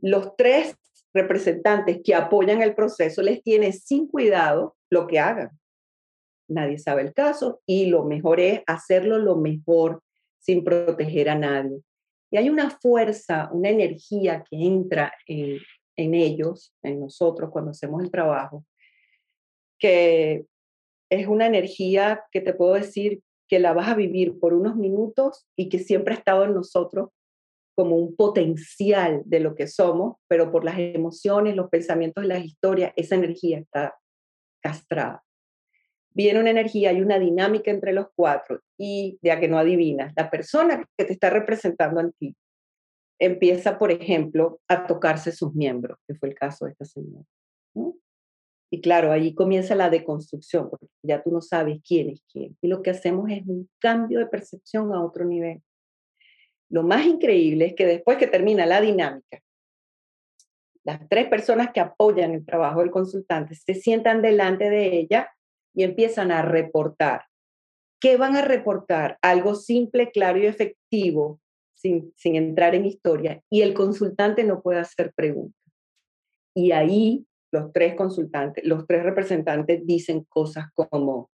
Los tres representantes que apoyan el proceso les tiene sin cuidado lo que hagan. Nadie sabe el caso y lo mejor es hacerlo lo mejor sin proteger a nadie. Y hay una fuerza, una energía que entra en, en ellos, en nosotros, cuando hacemos el trabajo, que es una energía que te puedo decir que la vas a vivir por unos minutos y que siempre ha estado en nosotros como un potencial de lo que somos, pero por las emociones, los pensamientos y las historias, esa energía está castrada. Viene una energía, hay una dinámica entre los cuatro y de a que no adivinas, la persona que te está representando a ti empieza, por ejemplo, a tocarse sus miembros, que fue el caso de esta señora. Y claro, ahí comienza la deconstrucción, porque ya tú no sabes quién es quién. Y lo que hacemos es un cambio de percepción a otro nivel. Lo más increíble es que después que termina la dinámica, las tres personas que apoyan el trabajo del consultante se sientan delante de ella y empiezan a reportar. ¿Qué van a reportar? Algo simple, claro y efectivo, sin, entrar en historia, y el consultante no puede hacer preguntas. Y ahí los tres consultantes, los tres representantes dicen cosas como,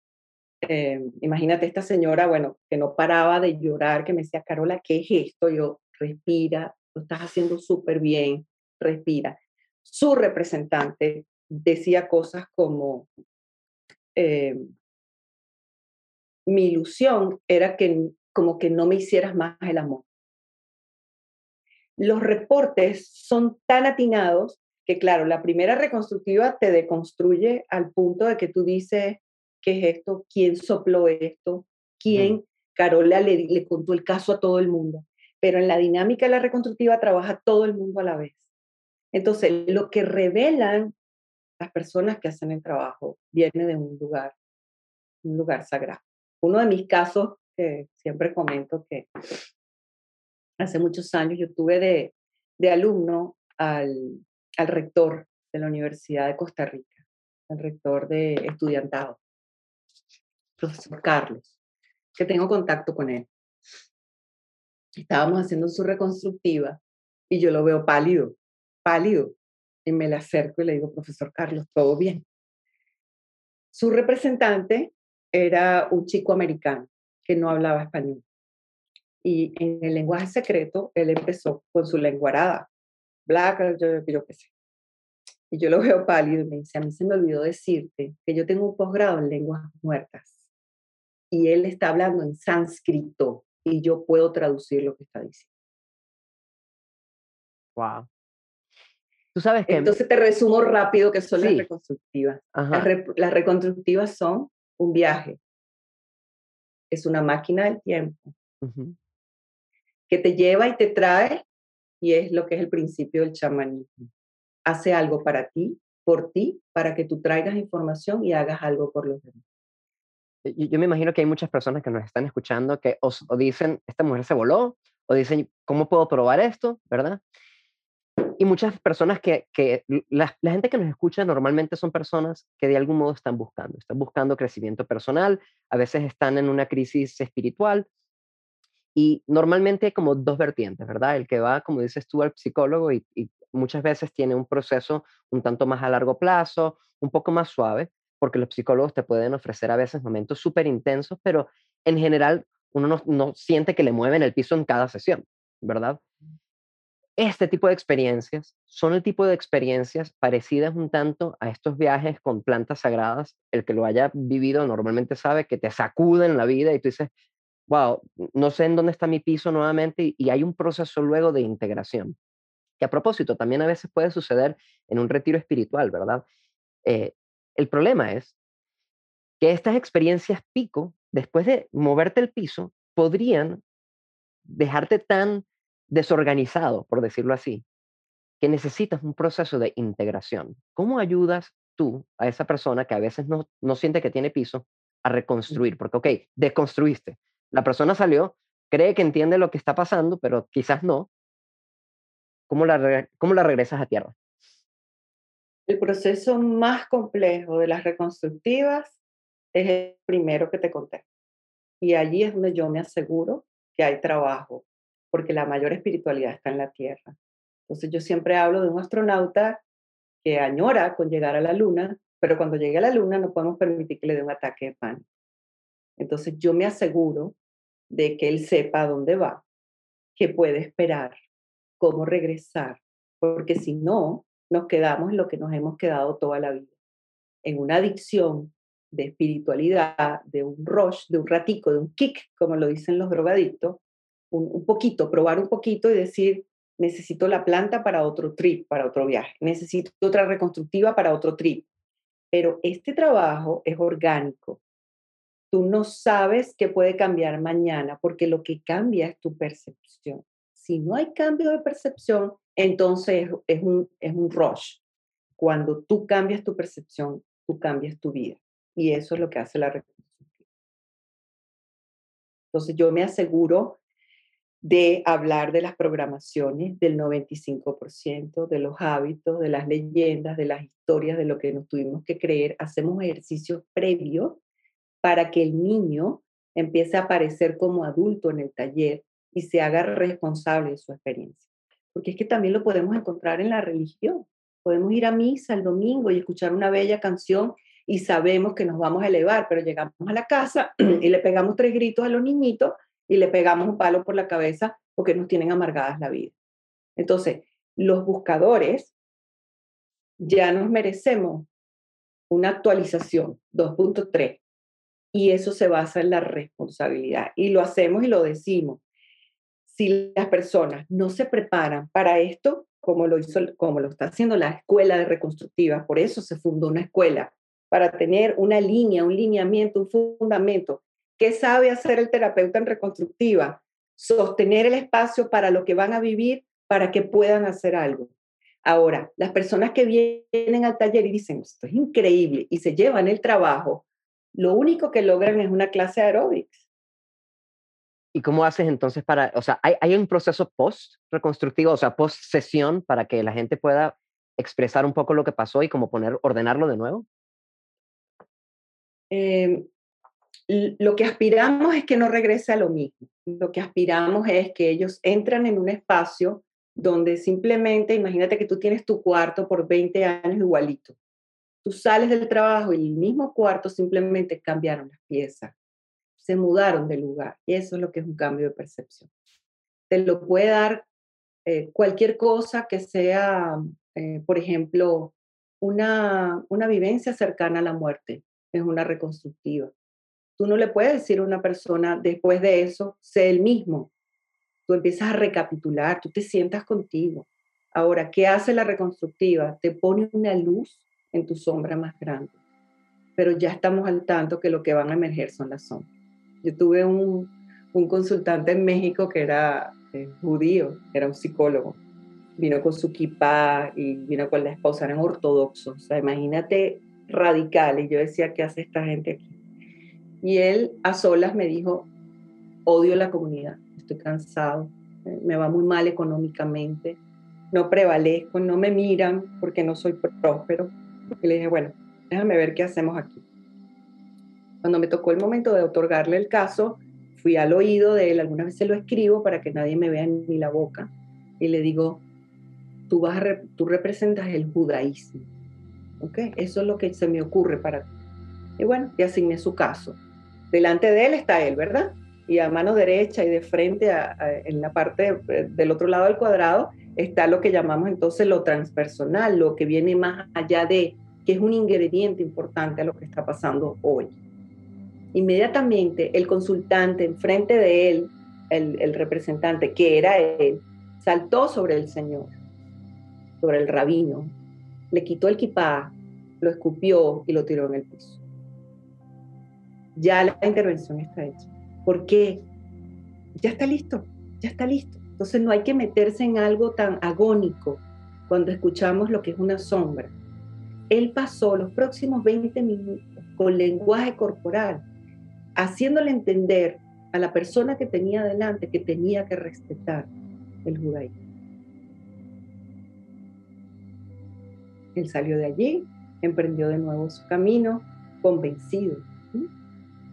eh, imagínate esta señora, bueno, que no paraba de llorar, que me decía, Carola, ¿qué es esto? Yo, respira, lo estás haciendo súper bien, respira. Su representante decía cosas como, eh, mi ilusión era que como que no me hicieras más el amor. Los reportes son tan atinados que claro, la primera reconstructiva te deconstruye al punto de que tú dices, ¿qué es esto? ¿Quién sopló esto? ¿Quién? Carola le, le contó el caso a todo el mundo. Pero en la dinámica de la reconstructiva trabaja todo el mundo a la vez. Entonces, lo que revelan las personas que hacen el trabajo viene de un lugar, un lugar sagrado. Uno de mis casos, que siempre comento que hace muchos años yo tuve de, de alumno al al rector de la Universidad de Costa Rica, al rector de estudiantado, profesor Carlos, que tengo contacto con él. Estábamos haciendo su reconstructiva y yo lo veo pálido, pálido. Y me le acerco y le digo, profesor Carlos, ¿todo bien? Su representante era un chico americano que no hablaba español. Y en el lenguaje secreto, él empezó con su lenguarada, black, yo, yo qué sé. Y yo lo veo pálido y me dice, a mí se me olvidó decirte que yo tengo un posgrado en lenguas muertas. Y él está hablando en sánscrito y yo puedo traducir lo que está diciendo. Wow. Tú sabes que... Entonces te resumo rápido que son las reconstructivas. Las, reconstructivas son un viaje. Es una máquina del tiempo. Que te lleva y te trae y es lo que es el principio del chamanismo. Hace algo para ti, por ti, para que tú traigas información y hagas algo por los demás. Yo, me imagino que hay muchas personas que nos están escuchando que o, dicen, esta mujer se voló, o dicen, ¿cómo puedo probar esto? ¿Verdad? Y muchas personas que, que la, la, gente que nos escucha normalmente son personas que de algún modo están buscando, están buscando crecimiento personal, a veces están en una crisis espiritual, y normalmente hay como dos vertientes, ¿verdad? El que va, como dices tú, al psicólogo y, muchas veces tiene un proceso un tanto más a largo plazo, un poco más suave, porque los psicólogos te pueden ofrecer a veces momentos súper intensos, pero en general uno no, no, siente que le mueven el piso en cada sesión, ¿verdad? Este tipo de experiencias son el tipo de experiencias parecidas un tanto a estos viajes con plantas sagradas. El que lo haya vivido normalmente sabe que te sacuden la vida y tú dices, wow, no sé en dónde está mi piso nuevamente y, hay un proceso luego de integración. Que a propósito, también a veces puede suceder en un retiro espiritual, ¿verdad? Eh, el problema es que estas experiencias pico, después de moverte el piso, podrían dejarte tan desorganizado, por decirlo así, que necesitas un proceso de integración. ¿Cómo ayudas tú a esa persona que a veces no, no siente que tiene piso a reconstruir? Porque, ok, desconstruiste. La persona salió, cree que entiende lo que está pasando, pero quizás no. ¿Cómo la, cómo la regresas a tierra? El proceso más complejo de las reconstructivas es el primero que te conté. Y allí es donde yo me aseguro que hay trabajo, porque la mayor espiritualidad está en la tierra. Entonces yo siempre hablo de un astronauta que añora con llegar a la luna, pero cuando llegue a la luna no podemos permitir que le dé un ataque de pánico. Entonces yo me aseguro de que él sepa dónde va, qué puede esperar, cómo regresar, porque si no, nos quedamos en lo que nos hemos quedado toda la vida, en una adicción de espiritualidad, de un rush, de un ratico, de un kick, como lo dicen los drogadictos, un poquito, probar un poquito y decir, necesito la planta para otro trip, para otro viaje, necesito otra reconstructiva para otro trip. Pero este trabajo es orgánico. Tú no sabes qué puede cambiar mañana porque lo que cambia es tu percepción. Si no hay cambio de percepción, entonces es un, es un rush. Cuando tú cambias tu percepción, tú cambias tu vida. Y eso es lo que hace la reconstrucción. Entonces yo me aseguro de hablar de las programaciones del 95%, de los hábitos, de las leyendas, de las historias, de lo que nos tuvimos que creer. Hacemos ejercicios previos para que el niño empiece a aparecer como adulto en el taller y se haga responsable de su experiencia. Porque es que también lo podemos encontrar en la religión. Podemos ir a misa el domingo y escuchar una bella canción y sabemos que nos vamos a elevar, pero llegamos a la casa y le pegamos tres gritos a los niñitos y le pegamos un palo por la cabeza porque nos tienen amargadas la vida. Entonces, los buscadores ya nos merecemos una actualización 2.3 y eso se basa en la responsabilidad y lo hacemos y lo decimos si las personas no se preparan para esto, como lo, hizo, como lo está haciendo la escuela de reconstructiva, por eso se fundó una escuela, para tener una línea, un lineamiento, un fundamento. ¿Qué sabe hacer el terapeuta en reconstructiva? Sostener el espacio para lo que van a vivir, para que puedan hacer algo. Ahora, las personas que vienen al taller y dicen, esto es increíble, y se llevan el trabajo, lo único que logran es una clase de aeróbics ¿Y cómo haces entonces para, o sea, hay, hay un proceso post-reconstructivo, o sea, post-sesión para que la gente pueda expresar un poco lo que pasó y como poner, ordenarlo de nuevo? Em, lo que aspiramos es que no regrese a lo mismo. Lo que aspiramos es que ellos entran en un espacio donde simplemente, imagínate que tú tienes tu cuarto por 20 años igualito. Tú sales del trabajo y el mismo cuarto simplemente cambiaron las piezas, se mudaron de lugar. Y eso es lo que es un cambio de percepción. Te lo puede dar eh, cualquier cosa que sea, eh, por ejemplo, una, una vivencia cercana a la muerte, es una reconstructiva. Tú no le puedes decir a una persona después de eso, sé el mismo. Tú empiezas a recapitular, tú te sientas contigo. Ahora, ¿qué hace la reconstructiva? Te pone una luz en tu sombra más grande. Pero ya estamos al tanto que lo que van a emerger son las sombras. Yo tuve un, un consultante en México que era eh, judío, era un psicólogo. Vino con su kipá y vino con la esposa, eran ortodoxos. O sea, imagínate radical. Y yo decía, ¿qué hace esta gente aquí? Y él a solas me dijo, odio la comunidad, estoy cansado, eh, me va muy mal económicamente, no prevalezco, no me miran porque no soy próspero. Y le dije, bueno, déjame ver qué hacemos aquí. Cuando me tocó el momento de otorgarle el caso, fui al oído de él, algunas veces lo escribo para que nadie me vea ni la boca, y le digo, tú, vas tú representas el judaísmo, ¿ok? Eso es lo que se me ocurre para ti. Y bueno, y asigné su caso. Delante de él está él, ¿verdad? Y a mano derecha y de frente, en la parte del otro lado del cuadrado, está lo que llamamos entonces lo transpersonal, lo que viene más allá de, que es un ingrediente importante a lo que está pasando hoy. Inmediatamente el consultante enfrente de él, el, representante que era él, saltó sobre el Señor, sobre el rabino, le quitó el kipá, lo escupió y lo tiró en el piso. Ya la intervención está hecha. ¿Por qué? Ya está listo, ya está listo. Entonces no hay que meterse en algo tan agónico cuando escuchamos lo que es una sombra. Él pasó los próximos 20 minutos con lenguaje corporal, haciéndole entender a la persona que tenía delante que tenía que respetar el judaísmo. Él salió de allí, emprendió de nuevo su camino, convencido.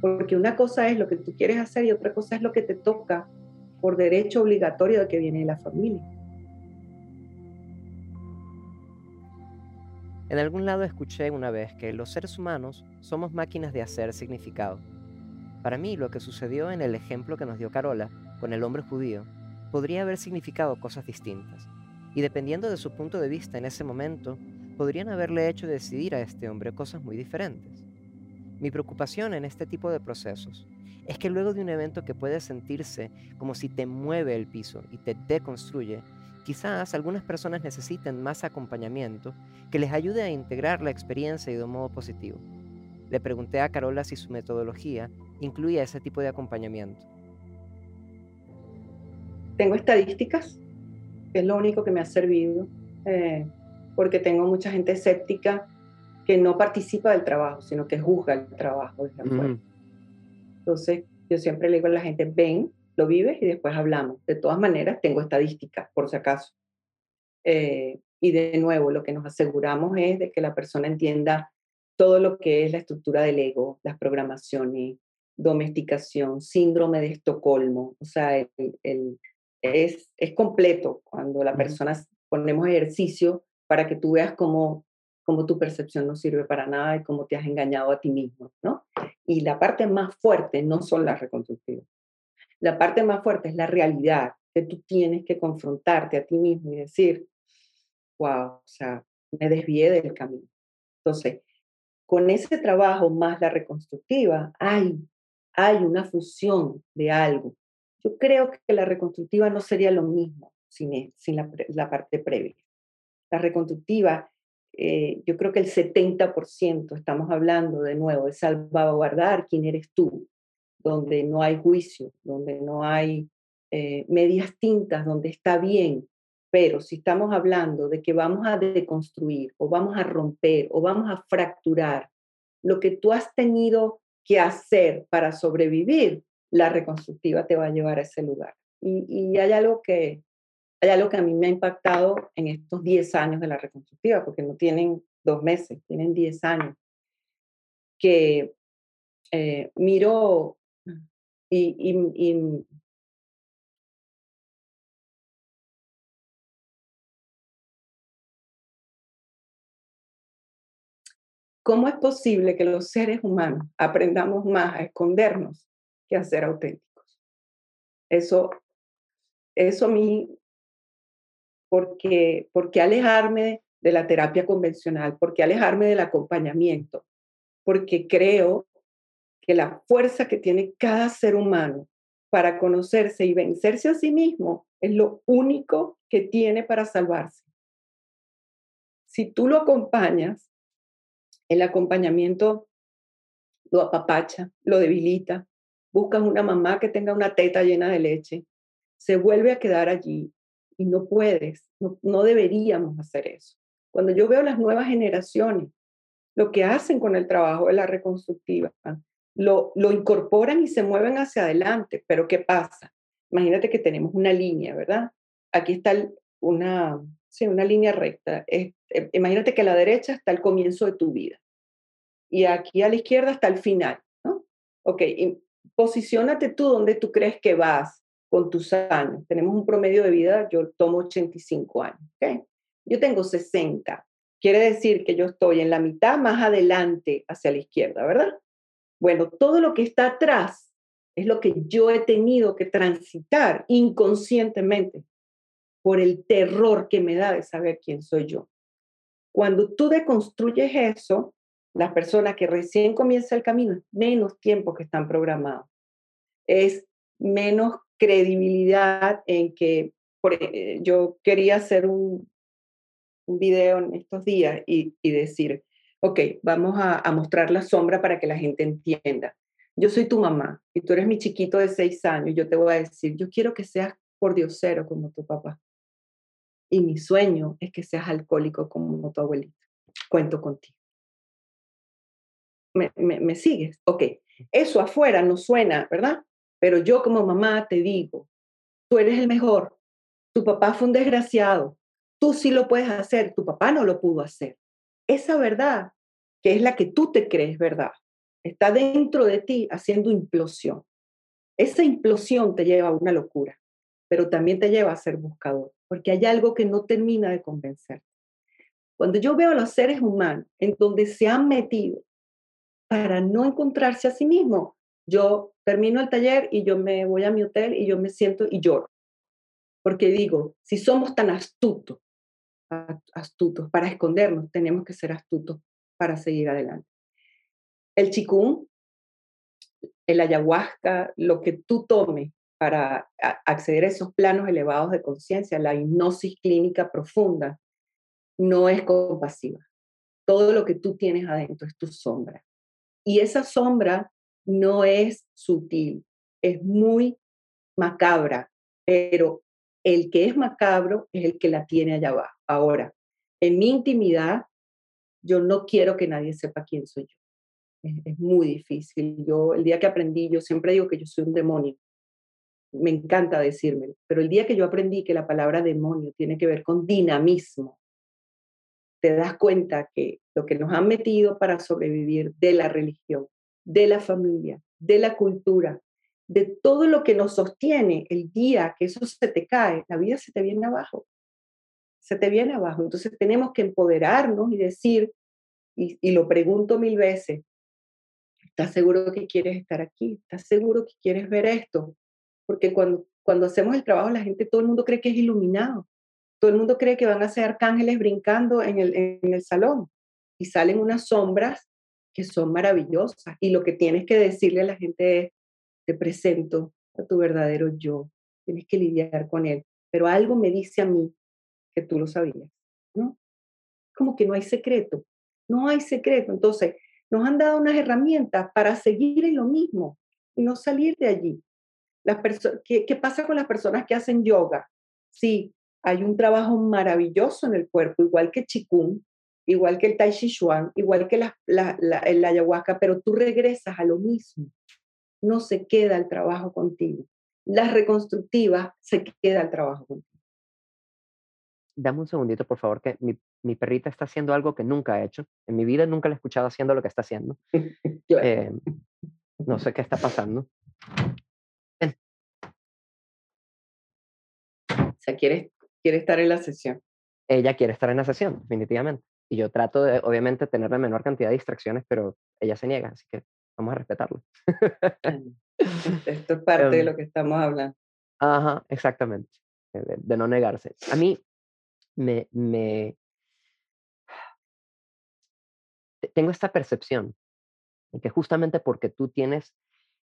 Porque una cosa es lo que tú quieres hacer y otra cosa es lo que te toca por derecho obligatorio de que viene de la familia. En algún lado escuché una vez que los seres humanos somos máquinas de hacer significado. Para mí, lo que sucedió en el ejemplo que nos dio Carola con el hombre judío podría haber significado cosas distintas, y dependiendo de su punto de vista en ese momento, podrían haberle hecho decidir a este hombre cosas muy diferentes. Mi preocupación en este tipo de procesos es que luego de un evento que puede sentirse como si te mueve el piso y te deconstruye, quizás algunas personas necesiten más acompañamiento que les ayude a integrar la experiencia y de un modo positivo. Le pregunté a Carola si su metodología incluía ese tipo de acompañamiento. Tengo estadísticas, que es lo único que me ha servido. Eh, porque tengo mucha gente escéptica que no participa del trabajo, sino que juzga el trabajo desde afuera. Entonces, yo siempre le digo a la gente, ven, lo vives y después hablamos. De todas maneras, tengo estadísticas, por si acaso. Eh, y de nuevo, lo que nos aseguramos es de que la persona entienda todo lo que es la estructura del ego, las programaciones, domesticación, síndrome de Estocolmo. O sea, el, es, es completo cuando la persona ponemos ejercicio para que tú veas cómo, cómo tu percepción no sirve para nada y cómo te has engañado a ti mismo, ¿no? Y la parte más fuerte no son las reconstructivas. La parte más fuerte es la realidad, que tú tienes que confrontarte a ti mismo y decir, wow, o sea, me desvié del camino. Entonces, con ese trabajo más la reconstructiva, hay, hay una fusión de algo. Yo creo que la reconstructiva no sería lo mismo sin, e, la parte previa la reconstructiva, eh, yo creo que el 70% estamos hablando de nuevo de salvaguardar quién eres tú, donde no hay juicio, donde no hay eh, medias tintas, donde está bien. Pero si estamos hablando de que vamos a deconstruir o vamos a romper o vamos a fracturar lo que tú has tenido que hacer para sobrevivir, la reconstructiva te va a llevar a ese lugar. Y, y hay algo que, hay algo que a mí me ha impactado en estos 10 años de la reconstructiva, porque no tienen dos meses, tienen 10 años, que eh, miro y, y ¿Cómo es posible que los seres humanos aprendamos más a escondernos que a ser auténticos? Eso, eso a mí porque, porque alejarme de la terapia convencional, porque alejarme del acompañamiento, porque creo que la fuerza que tiene cada ser humano para conocerse y vencerse a sí mismo es lo único que tiene para salvarse. Si tú lo acompañas, el acompañamiento lo apapacha, lo debilita, buscas una mamá que tenga una teta llena de leche, se vuelve a quedar allí y no puedes, no, deberíamos hacer eso. Cuando yo veo las nuevas generaciones, lo que hacen con el trabajo de la reconstructiva, lo, lo incorporan y se mueven hacia adelante, pero ¿qué pasa? Imagínate que tenemos una línea, ¿verdad? Aquí está una, sí, una línea recta. Eh, imagínate que a la derecha está el comienzo de tu vida y aquí a la izquierda está el final, ¿no? Ok, y posiciónate tú donde tú crees que vas con tus años. Tenemos un promedio de vida, yo tomo 85 años, ¿ok? Yo tengo 60. Quiere decir que yo estoy en la mitad más adelante hacia la izquierda, ¿verdad? Bueno, todo lo que está atrás es lo que yo he tenido que transitar inconscientemente por el terror que me da de saber quién soy yo. Cuando tú deconstruyes eso, las personas que recién comienza el camino, menos tiempo que están programados. Es menos credibilidad en que eh, yo quería hacer un, un video en estos días y, decir, ok, vamos a, mostrar la sombra para que la gente entienda. Yo soy tu mamá y tú eres mi chiquito de seis años. Yo te voy a decir, yo quiero que seas por diosero como tu papá. Y mi sueño es que seas alcohólico como tu abuelito. Cuento contigo. ¿Me, me, me sigues? Ok, eso afuera no suena, ¿verdad? Pero yo como mamá te digo, tú eres el mejor. Tu papá fue un desgraciado. Tú sí lo puedes hacer, tu papá no lo pudo hacer. Esa verdad, que es la que tú te crees verdad, está dentro de ti haciendo implosión. Esa implosión te lleva a una locura, pero también te lleva a ser buscador, porque hay algo que no termina de convencer. Cuando yo veo a los seres humanos en donde se han metido para no encontrarse a sí mismos, yo termino el taller y yo me voy a mi hotel y yo me siento y lloro. Porque digo, si somos tan astutos, astutos para escondernos, tenemos que ser astutos para seguir adelante. El chikung, el ayahuasca, lo que tú tomes para acceder a esos planos elevados de conciencia, la hipnosis clínica profunda, no es compasiva. Todo lo que tú tienes adentro es tu sombra. Y esa sombra no es sutil, es muy macabra, pero el que es macabro es el que la tiene allá abajo. Ahora, en mi intimidad, yo no quiero que nadie sepa quién soy yo. Es, muy difícil. Yo, el día que aprendí, yo siempre digo que yo soy un demonio. Me encanta decírmelo, pero el día que yo aprendí que la palabra demonio tiene que ver con dinamismo, te das cuenta que lo que nos han metido para sobrevivir de la religión, de la familia, de la cultura, de todo lo que nos sostiene, el día que eso se te cae, la vida se te viene abajo. Se te viene abajo. Entonces tenemos que empoderarnos y decir, y, lo pregunto mil veces, ¿estás seguro que quieres estar aquí? ¿Estás seguro que quieres ver esto? Porque cuando, cuando hacemos el trabajo, la gente, todo el mundo cree que es iluminado. Todo el mundo cree que van a ser arcángeles brincando en el, en el salón y salen unas sombras que son maravillosas. Y lo que tienes que decirle a la gente es, te presento a tu verdadero yo, tienes que lidiar con él. Pero algo me dice a mí que tú lo sabías, ¿no? Como que no hay secreto, no hay secreto. Entonces, nos han dado unas herramientas para seguir en lo mismo y no salir de allí. Las ¿qué, ¿Qué pasa con las personas que hacen yoga? Sí, hay un trabajo maravilloso en el cuerpo, igual que Qigong, igual que el Tai Chi Chuan, igual que la, la, la, ayahuasca, pero tú regresas a lo mismo. No se queda el trabajo contigo. Las reconstructivas se queda el trabajo contigo. Dame un segundito, por favor, que mi, mi, perrita está haciendo algo que nunca ha hecho. En mi vida nunca la he escuchado haciendo lo que está haciendo. Eh, no sé qué está pasando. O sea, quiere, quiere estar en la sesión. Ella quiere estar en la sesión, definitivamente. Y yo trato de, obviamente, tener la menor cantidad de distracciones, pero ella se niega, así que vamos a respetarlo. Esto es parte de em, lo que estamos hablando. Ajá, exactamente, de, no negarse. A mí me, me... Tengo esta percepción de que justamente porque tú tienes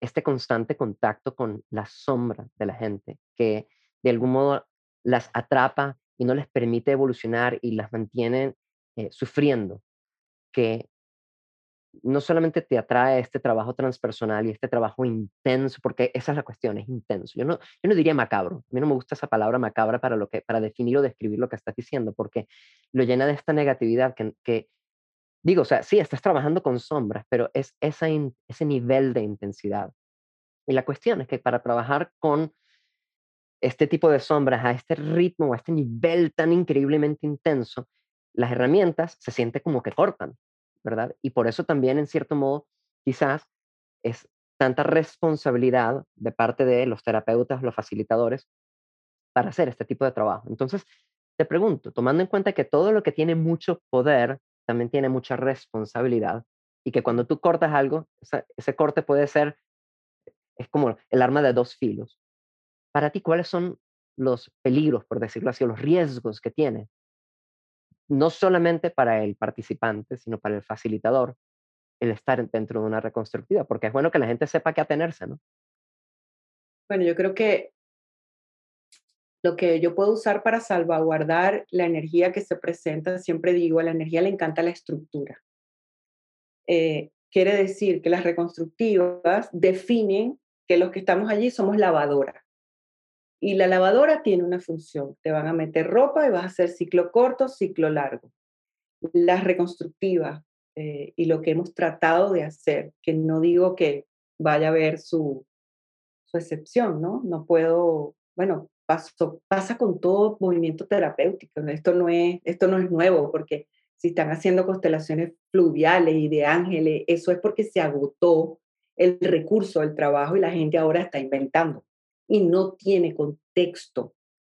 este constante contacto con la sombra de la gente, que de algún modo las atrapa y no les permite evolucionar y las mantiene eh, sufriendo, que no solamente te atrae este trabajo transpersonal y este trabajo intenso, porque esa es la cuestión, es intenso. Yo no, yo no diría macabro, a mí no me gusta esa palabra macabra para, lo que, para definir o describir lo que estás diciendo, porque lo llena de esta negatividad que, digo, o sea, sí, estás trabajando con sombras, pero es esa ese nivel de intensidad. Y la cuestión es que para trabajar con este tipo de sombras a este ritmo, a este nivel tan increíblemente intenso, las herramientas se siente como que cortan, ¿verdad? Y por eso también, en cierto modo, quizás es tanta responsabilidad de parte de los terapeutas, los facilitadores, para hacer este tipo de trabajo. Entonces, te pregunto, tomando en cuenta que todo lo que tiene mucho poder también tiene mucha responsabilidad y que cuando tú cortas algo, ese corte puede ser, es como el arma de dos filos. Para ti, ¿cuáles son los peligros, por decirlo así, los riesgos que tiene no solamente para el participante, sino para el facilitador, el estar dentro de una reconstructiva, porque es bueno que la gente sepa qué atenerse, ¿no? Bueno, yo creo que lo que yo puedo usar para salvaguardar la energía que se presenta, siempre digo, a la energía le encanta la estructura. eh, quiere decir que las reconstructivas definen que los que estamos allí somos lavadora. Y la lavadora tiene una función. Te van a meter ropa y vas a hacer ciclo corto, ciclo largo. Las reconstructivas eh, y lo que hemos tratado de hacer, que no digo que vaya a haber su, excepción, ¿no? No puedo, bueno, paso, pasa con todo movimiento terapéutico. Esto no, es, esto no es nuevo, porque si están haciendo constelaciones fluviales y de ángeles, eso es porque se agotó el recurso del trabajo y la gente ahora está inventando y no tiene contexto.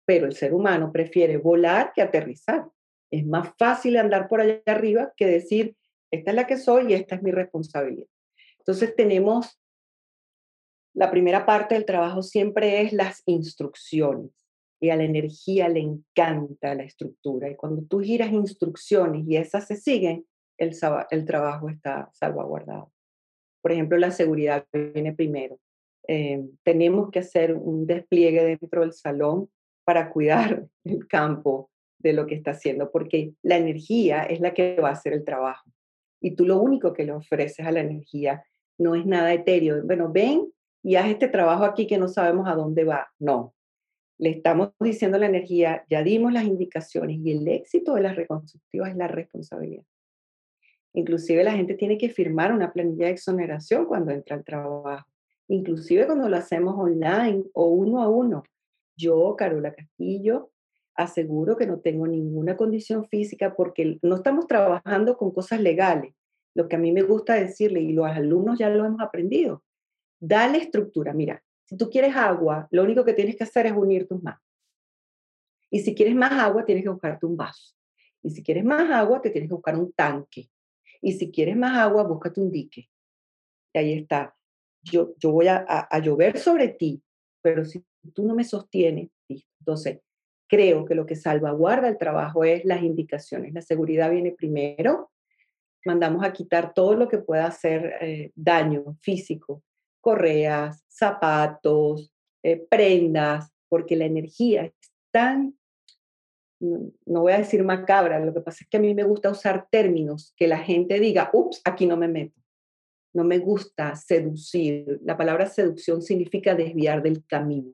Pero el ser humano prefiere volar que aterrizar. Es más fácil andar por allá arriba que decir, esta es la que soy y esta es mi responsabilidad. Entonces tenemos, la primera parte del trabajo siempre es las instrucciones y a la energía le encanta la estructura. Y cuando tú giras instrucciones y esas se siguen, el, el trabajo está salvaguardado. Por ejemplo, la seguridad viene primero. Eh, tenemos que hacer un despliegue dentro del salón para cuidar el campo de lo que está haciendo, porque la energía es la que va a hacer el trabajo. Y tú lo único que le ofreces a la energía no es nada etéreo. Bueno, ven y haz este trabajo aquí que no sabemos a dónde va. No, le estamos diciendo la energía, ya dimos las indicaciones y el éxito de las reconstructivas es la responsabilidad. Inclusive la gente tiene que firmar una planilla de exoneración cuando entra al trabajo, inclusive cuando lo hacemos online o uno a uno. Yo, Carola Castillo, aseguro que no tengo ninguna condición física porque no estamos trabajando con cosas legales. Lo que a mí me gusta decirle, y los alumnos ya lo hemos aprendido, dale estructura. Mira, si tú quieres agua, lo único que tienes que hacer es unir tus manos. Y si quieres más agua, tienes que buscarte un vaso. Y si quieres más agua, te tienes que buscar un tanque. Y si quieres más agua, búscate un dique. Y ahí está. Yo, voy a, llover sobre ti, pero si tú no me sostienes, Entonces, creo que lo que salvaguarda el trabajo es las indicaciones. La seguridad viene primero. Mandamos a quitar todo lo que pueda hacer eh, daño físico correas, zapatos, eh, prendas, porque la energía es tan, no voy a decir macabra, lo que pasa es que a mí me gusta usar términos que la gente diga, ups, aquí no me meto. No me gusta seducir. La palabra seducción significa desviar del camino.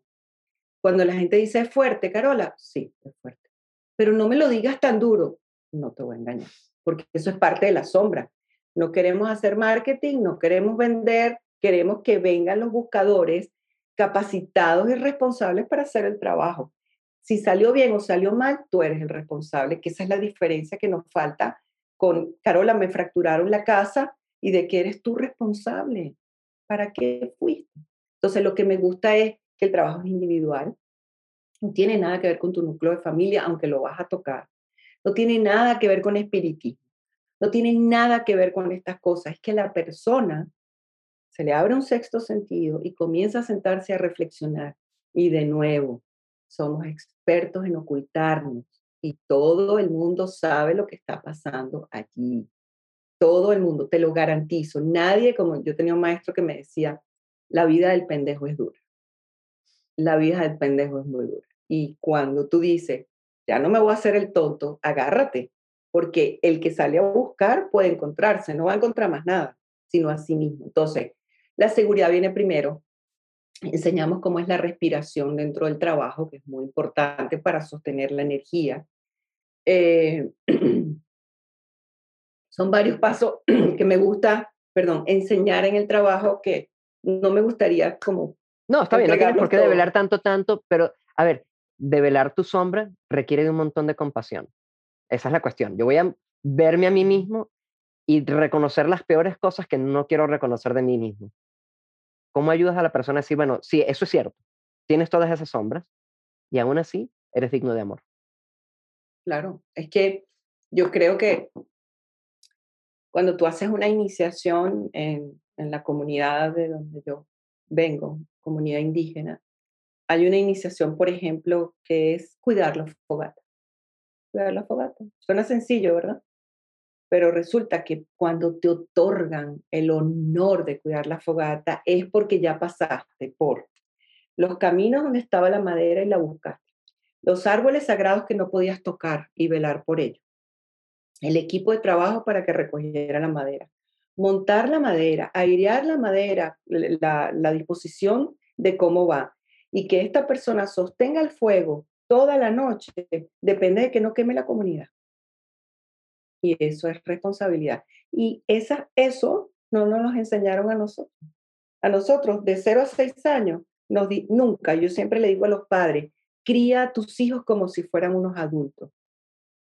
Cuando la gente dice es fuerte, Carola, sí, es fuerte. Pero no me lo digas tan duro, no te voy a engañar, porque eso es parte de la sombra. No queremos hacer marketing, no queremos vender, Queremos que vengan los buscadores capacitados y responsables para hacer el trabajo. Si salió bien o salió mal, tú eres el responsable, que esa es la diferencia que nos falta con, Carola, me fracturaron la casa y de que eres tú responsable. ¿Para qué fuiste? Entonces, lo que me gusta es que el trabajo es individual, no tiene nada que ver con tu núcleo de familia, aunque lo vas a tocar. No tiene nada que ver con espiritismo. No tiene nada que ver con estas cosas. Es que la persona se le abre un sexto sentido y comienza a sentarse a reflexionar. Y de nuevo, somos expertos en ocultarnos y todo el mundo sabe lo que está pasando allí. Todo el mundo, te lo garantizo. Nadie, como yo tenía un maestro que me decía, la vida del pendejo es dura. La vida del pendejo es muy dura. Y cuando tú dices, ya no me voy a hacer el tonto, agárrate, porque el que sale a buscar puede encontrarse, no va a encontrar más nada, sino a sí mismo. Entonces, la seguridad viene primero. Enseñamos cómo es la respiración dentro del trabajo, que es muy importante para sostener la energía. Eh, son varios pasos que me gusta, perdón, enseñar en el trabajo que no me gustaría como... No, está bien, no tienes por qué develar tanto, tanto, pero a ver, develar tu sombra requiere de un montón de compasión. Esa es la cuestión. Yo voy a verme a mí mismo y reconocer las peores cosas que no quiero reconocer de mí mismo. ¿Cómo ayudas a la persona a decir, bueno, sí, eso es cierto, tienes todas esas sombras y aún así eres digno de amor? Claro, es que yo creo que cuando tú haces una iniciación en, la comunidad de donde yo vengo, comunidad indígena, hay una iniciación, por ejemplo, que es cuidar la fogata. Cuidar la fogata. Suena sencillo, ¿verdad? pero resulta que cuando te otorgan el honor de cuidar la fogata es porque ya pasaste por los caminos donde estaba la madera y la buscaste, los árboles sagrados que no podías tocar y velar por ellos, el equipo de trabajo para que recogiera la madera, montar la madera, airear la madera, la, disposición de cómo va, y que esta persona sostenga el fuego toda la noche, depende de que no queme la comunidad. Y eso es responsabilidad. Y esa, eso no nos enseñaron a nosotros. A nosotros, de 0 a 6 años, nos di, nunca, yo siempre le digo a los padres, cría a tus hijos como si fueran unos adultos.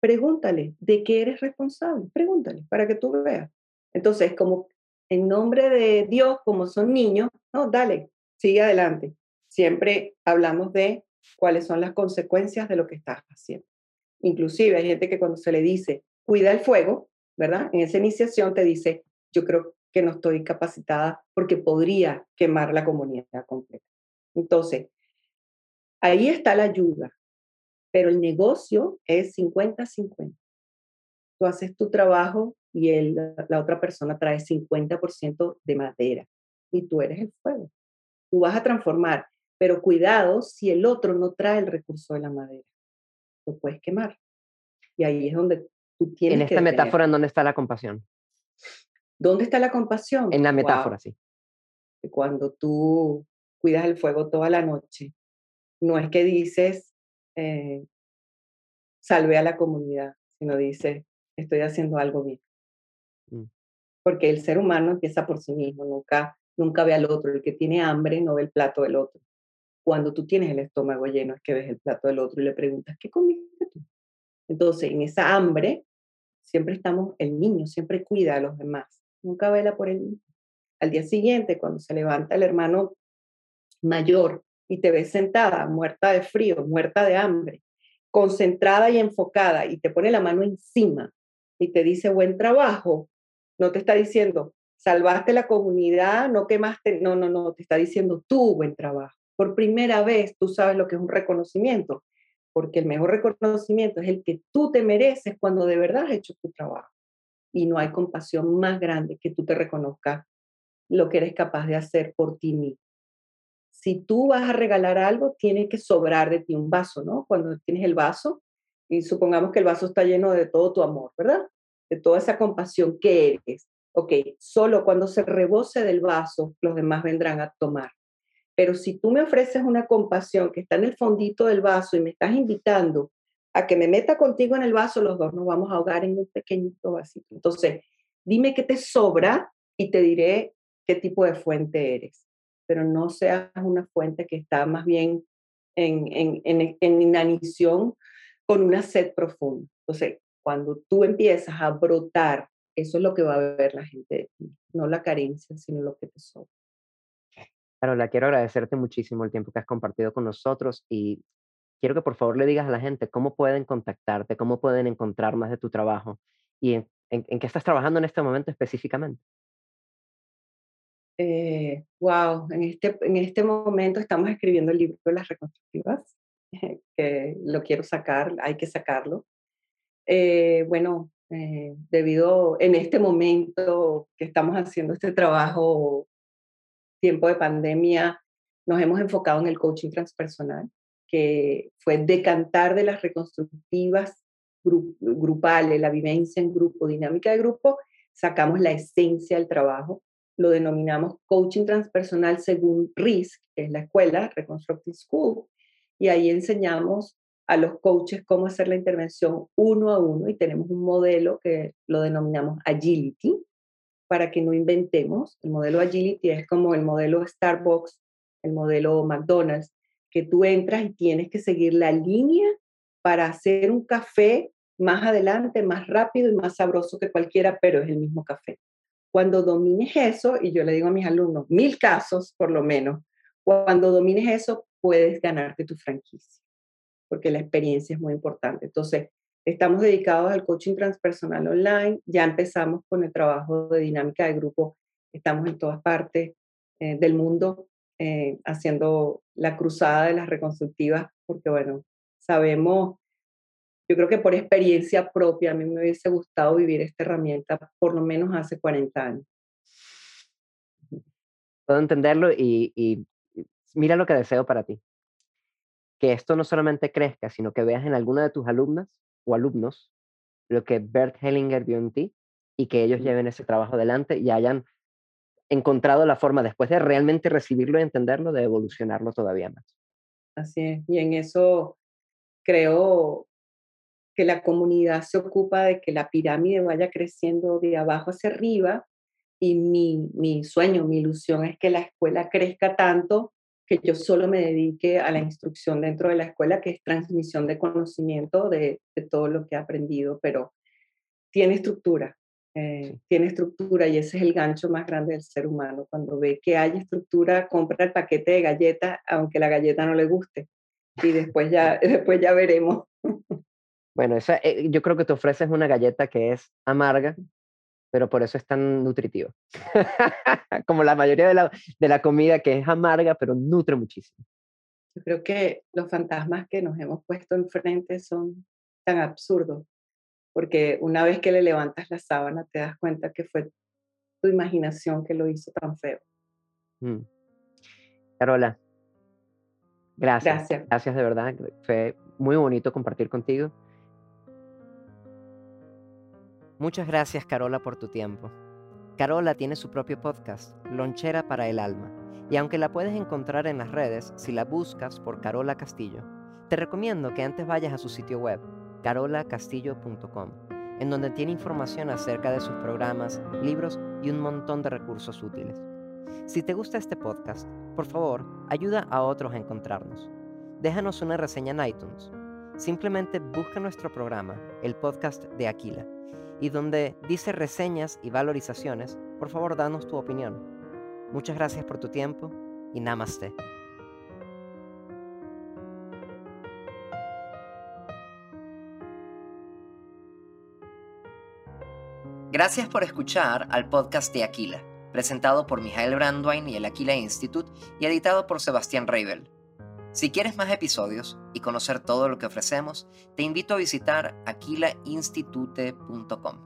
Pregúntale, ¿de qué eres responsable? Pregúntale, para que tú veas. Entonces, como en nombre de Dios, como son niños, no, dale, sigue adelante. Siempre hablamos de cuáles son las consecuencias de lo que estás haciendo. Inclusive hay gente que cuando se le dice, cuida el fuego, ¿verdad? En esa iniciación te dice, yo creo que no estoy capacitada porque podría quemar la comunidad completa. Entonces, ahí está la ayuda, pero el negocio es 50-50. Tú haces tu trabajo y el, la otra persona trae 50% de madera y tú eres el fuego. Tú vas a transformar, pero cuidado si el otro no trae el recurso de la madera. Lo puedes quemar. Y ahí es donde tú tienes En esta metáfora, ¿en dónde está la compasión? ¿Dónde está la compasión? En la metáfora, sí. Cuando tú cuidas el fuego toda la noche, no es que dices, eh, salve a la comunidad, sino dices, estoy haciendo algo bien. Mm. Porque el ser humano empieza por sí mismo, nunca, nunca ve al otro. El que tiene hambre no ve el plato del otro. Cuando tú tienes el estómago lleno es que ves el plato del otro y le preguntas, ¿qué comiste tú? Entonces, en esa hambre, siempre estamos, el niño siempre cuida a los demás nunca vela por él Al día siguiente, cuando se levanta el hermano mayor y te ves sentada, muerta de frío, muerta de hambre, concentrada y enfocada, y te pone la mano encima y te dice buen trabajo, no te está diciendo salvaste la comunidad, no quemaste, no, no, no, te está diciendo tú buen trabajo. Por primera vez tú sabes lo que es un reconocimiento, porque el mejor reconocimiento es el que tú te mereces cuando de verdad has hecho tu trabajo y no hay compasión más grande que tú te reconozcas lo que eres capaz de hacer por ti mismo. Si tú vas a regalar algo, tiene que sobrar de ti un vaso, ¿no? Cuando tienes el vaso y supongamos que el vaso está lleno de todo tu amor, ¿verdad? De toda esa compasión que eres. Ok, solo cuando se rebose del vaso, los demás vendrán a tomar. Pero si tú me ofreces una compasión que está en el fondito del vaso y me estás invitando a que me meta contigo en el vaso, los dos nos vamos a ahogar en un pequeñito vasito. Entonces, dime qué te sobra y te diré qué tipo de fuente eres. Pero no seas una fuente que está más bien en, en, en, en inanición con una sed profunda. Entonces, cuando tú empiezas a brotar, eso es lo que va a ver la gente de ti, no la carencia, sino lo que te sobra. Carola, quiero agradecerte muchísimo el tiempo que has compartido con nosotros y quiero que por favor le digas a la gente cómo pueden contactarte, cómo pueden encontrar más de tu trabajo y en, qué estás trabajando en este momento específicamente. Eh, wow, en este, en este momento estamos escribiendo el libro de las reconstructivas, que lo quiero sacar, hay que sacarlo. Eh, bueno, eh, debido en este momento que estamos haciendo este trabajo, tiempo de pandemia, nos hemos enfocado en el coaching transpersonal que fue decantar de las reconstructivas grupales, la vivencia en grupo, dinámica de grupo, sacamos la esencia del trabajo, lo denominamos coaching transpersonal según RISC, que es la escuela, Reconstructive School, y ahí enseñamos a los coaches cómo hacer la intervención uno a uno y tenemos un modelo que lo denominamos Agility, para que no inventemos. El modelo Agility es como el modelo Starbucks, el modelo McDonald's, que tú entras y tienes que seguir la línea para hacer un café más adelante, más rápido y más sabroso que cualquiera, pero es el mismo café. Cuando domines eso, y yo le digo a mis alumnos, mil casos por lo menos, cuando domines eso, puedes ganarte tu franquicia, porque la experiencia es muy importante. Entonces, estamos dedicados al coaching transpersonal online, ya empezamos con el trabajo de dinámica de grupo, estamos en todas partes eh, del mundo eh, haciendo la cruzada de las reconstructivas, porque bueno, sabemos, yo creo que por experiencia propia, a mí me hubiese gustado vivir esta herramienta por lo menos hace 40 años. Puedo entenderlo y, y mira lo que deseo para ti. Que esto no solamente crezca, sino que veas en alguna de tus alumnas o alumnos lo que Bert Hellinger vio en ti y que ellos lleven ese trabajo adelante y hayan encontrado la forma, después de realmente recibirlo y entenderlo, de evolucionarlo todavía más. Así es, y en eso creo que la comunidad se ocupa de que la pirámide vaya creciendo de abajo hacia arriba y mi, mi sueño, mi ilusión es que la escuela crezca tanto que yo solo me dedique a la instrucción dentro de la escuela, que es transmisión de conocimiento de, de todo lo que he aprendido, pero tiene estructura, eh, tiene estructura y ese es el gancho más grande del ser humano. Cuando ve que hay estructura, compra el paquete de galletas, aunque la galleta no le guste. Y después ya, después ya veremos. Bueno, esa, eh, yo creo que te ofreces una galleta que es amarga, pero por eso es tan nutritiva. Como la mayoría de la, de la comida que es amarga, pero nutre muchísimo. Yo creo que los fantasmas que nos hemos puesto enfrente son tan absurdos, porque una vez que le levantas la sábana te das cuenta que fue tu imaginación que lo hizo tan feo. Mm. Carola, gracias. Gracias. Gracias de verdad. Fue muy bonito compartir contigo. Muchas gracias Carola por tu tiempo. Carola tiene su propio podcast, Lonchera para el Alma, y aunque la puedes encontrar en las redes si la buscas por Carola Castillo, te recomiendo que antes vayas a su sitio web, carolacastillo.com, en donde tiene información acerca de sus programas, libros y un montón de recursos útiles. Si te gusta este podcast, por favor, ayuda a otros a encontrarnos. Déjanos una reseña en iTunes. Simplemente busca nuestro programa, el podcast de Aquila y donde dice reseñas y valorizaciones, por favor danos tu opinión. Muchas gracias por tu tiempo y namaste. Gracias por escuchar al podcast de Aquila, presentado por Mijael Brandwein y el Aquila Institute y editado por Sebastián Reibel. Si quieres más episodios y conocer todo lo que ofrecemos, te invito a visitar aquilainstitute.com.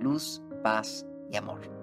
Luz, paz y amor.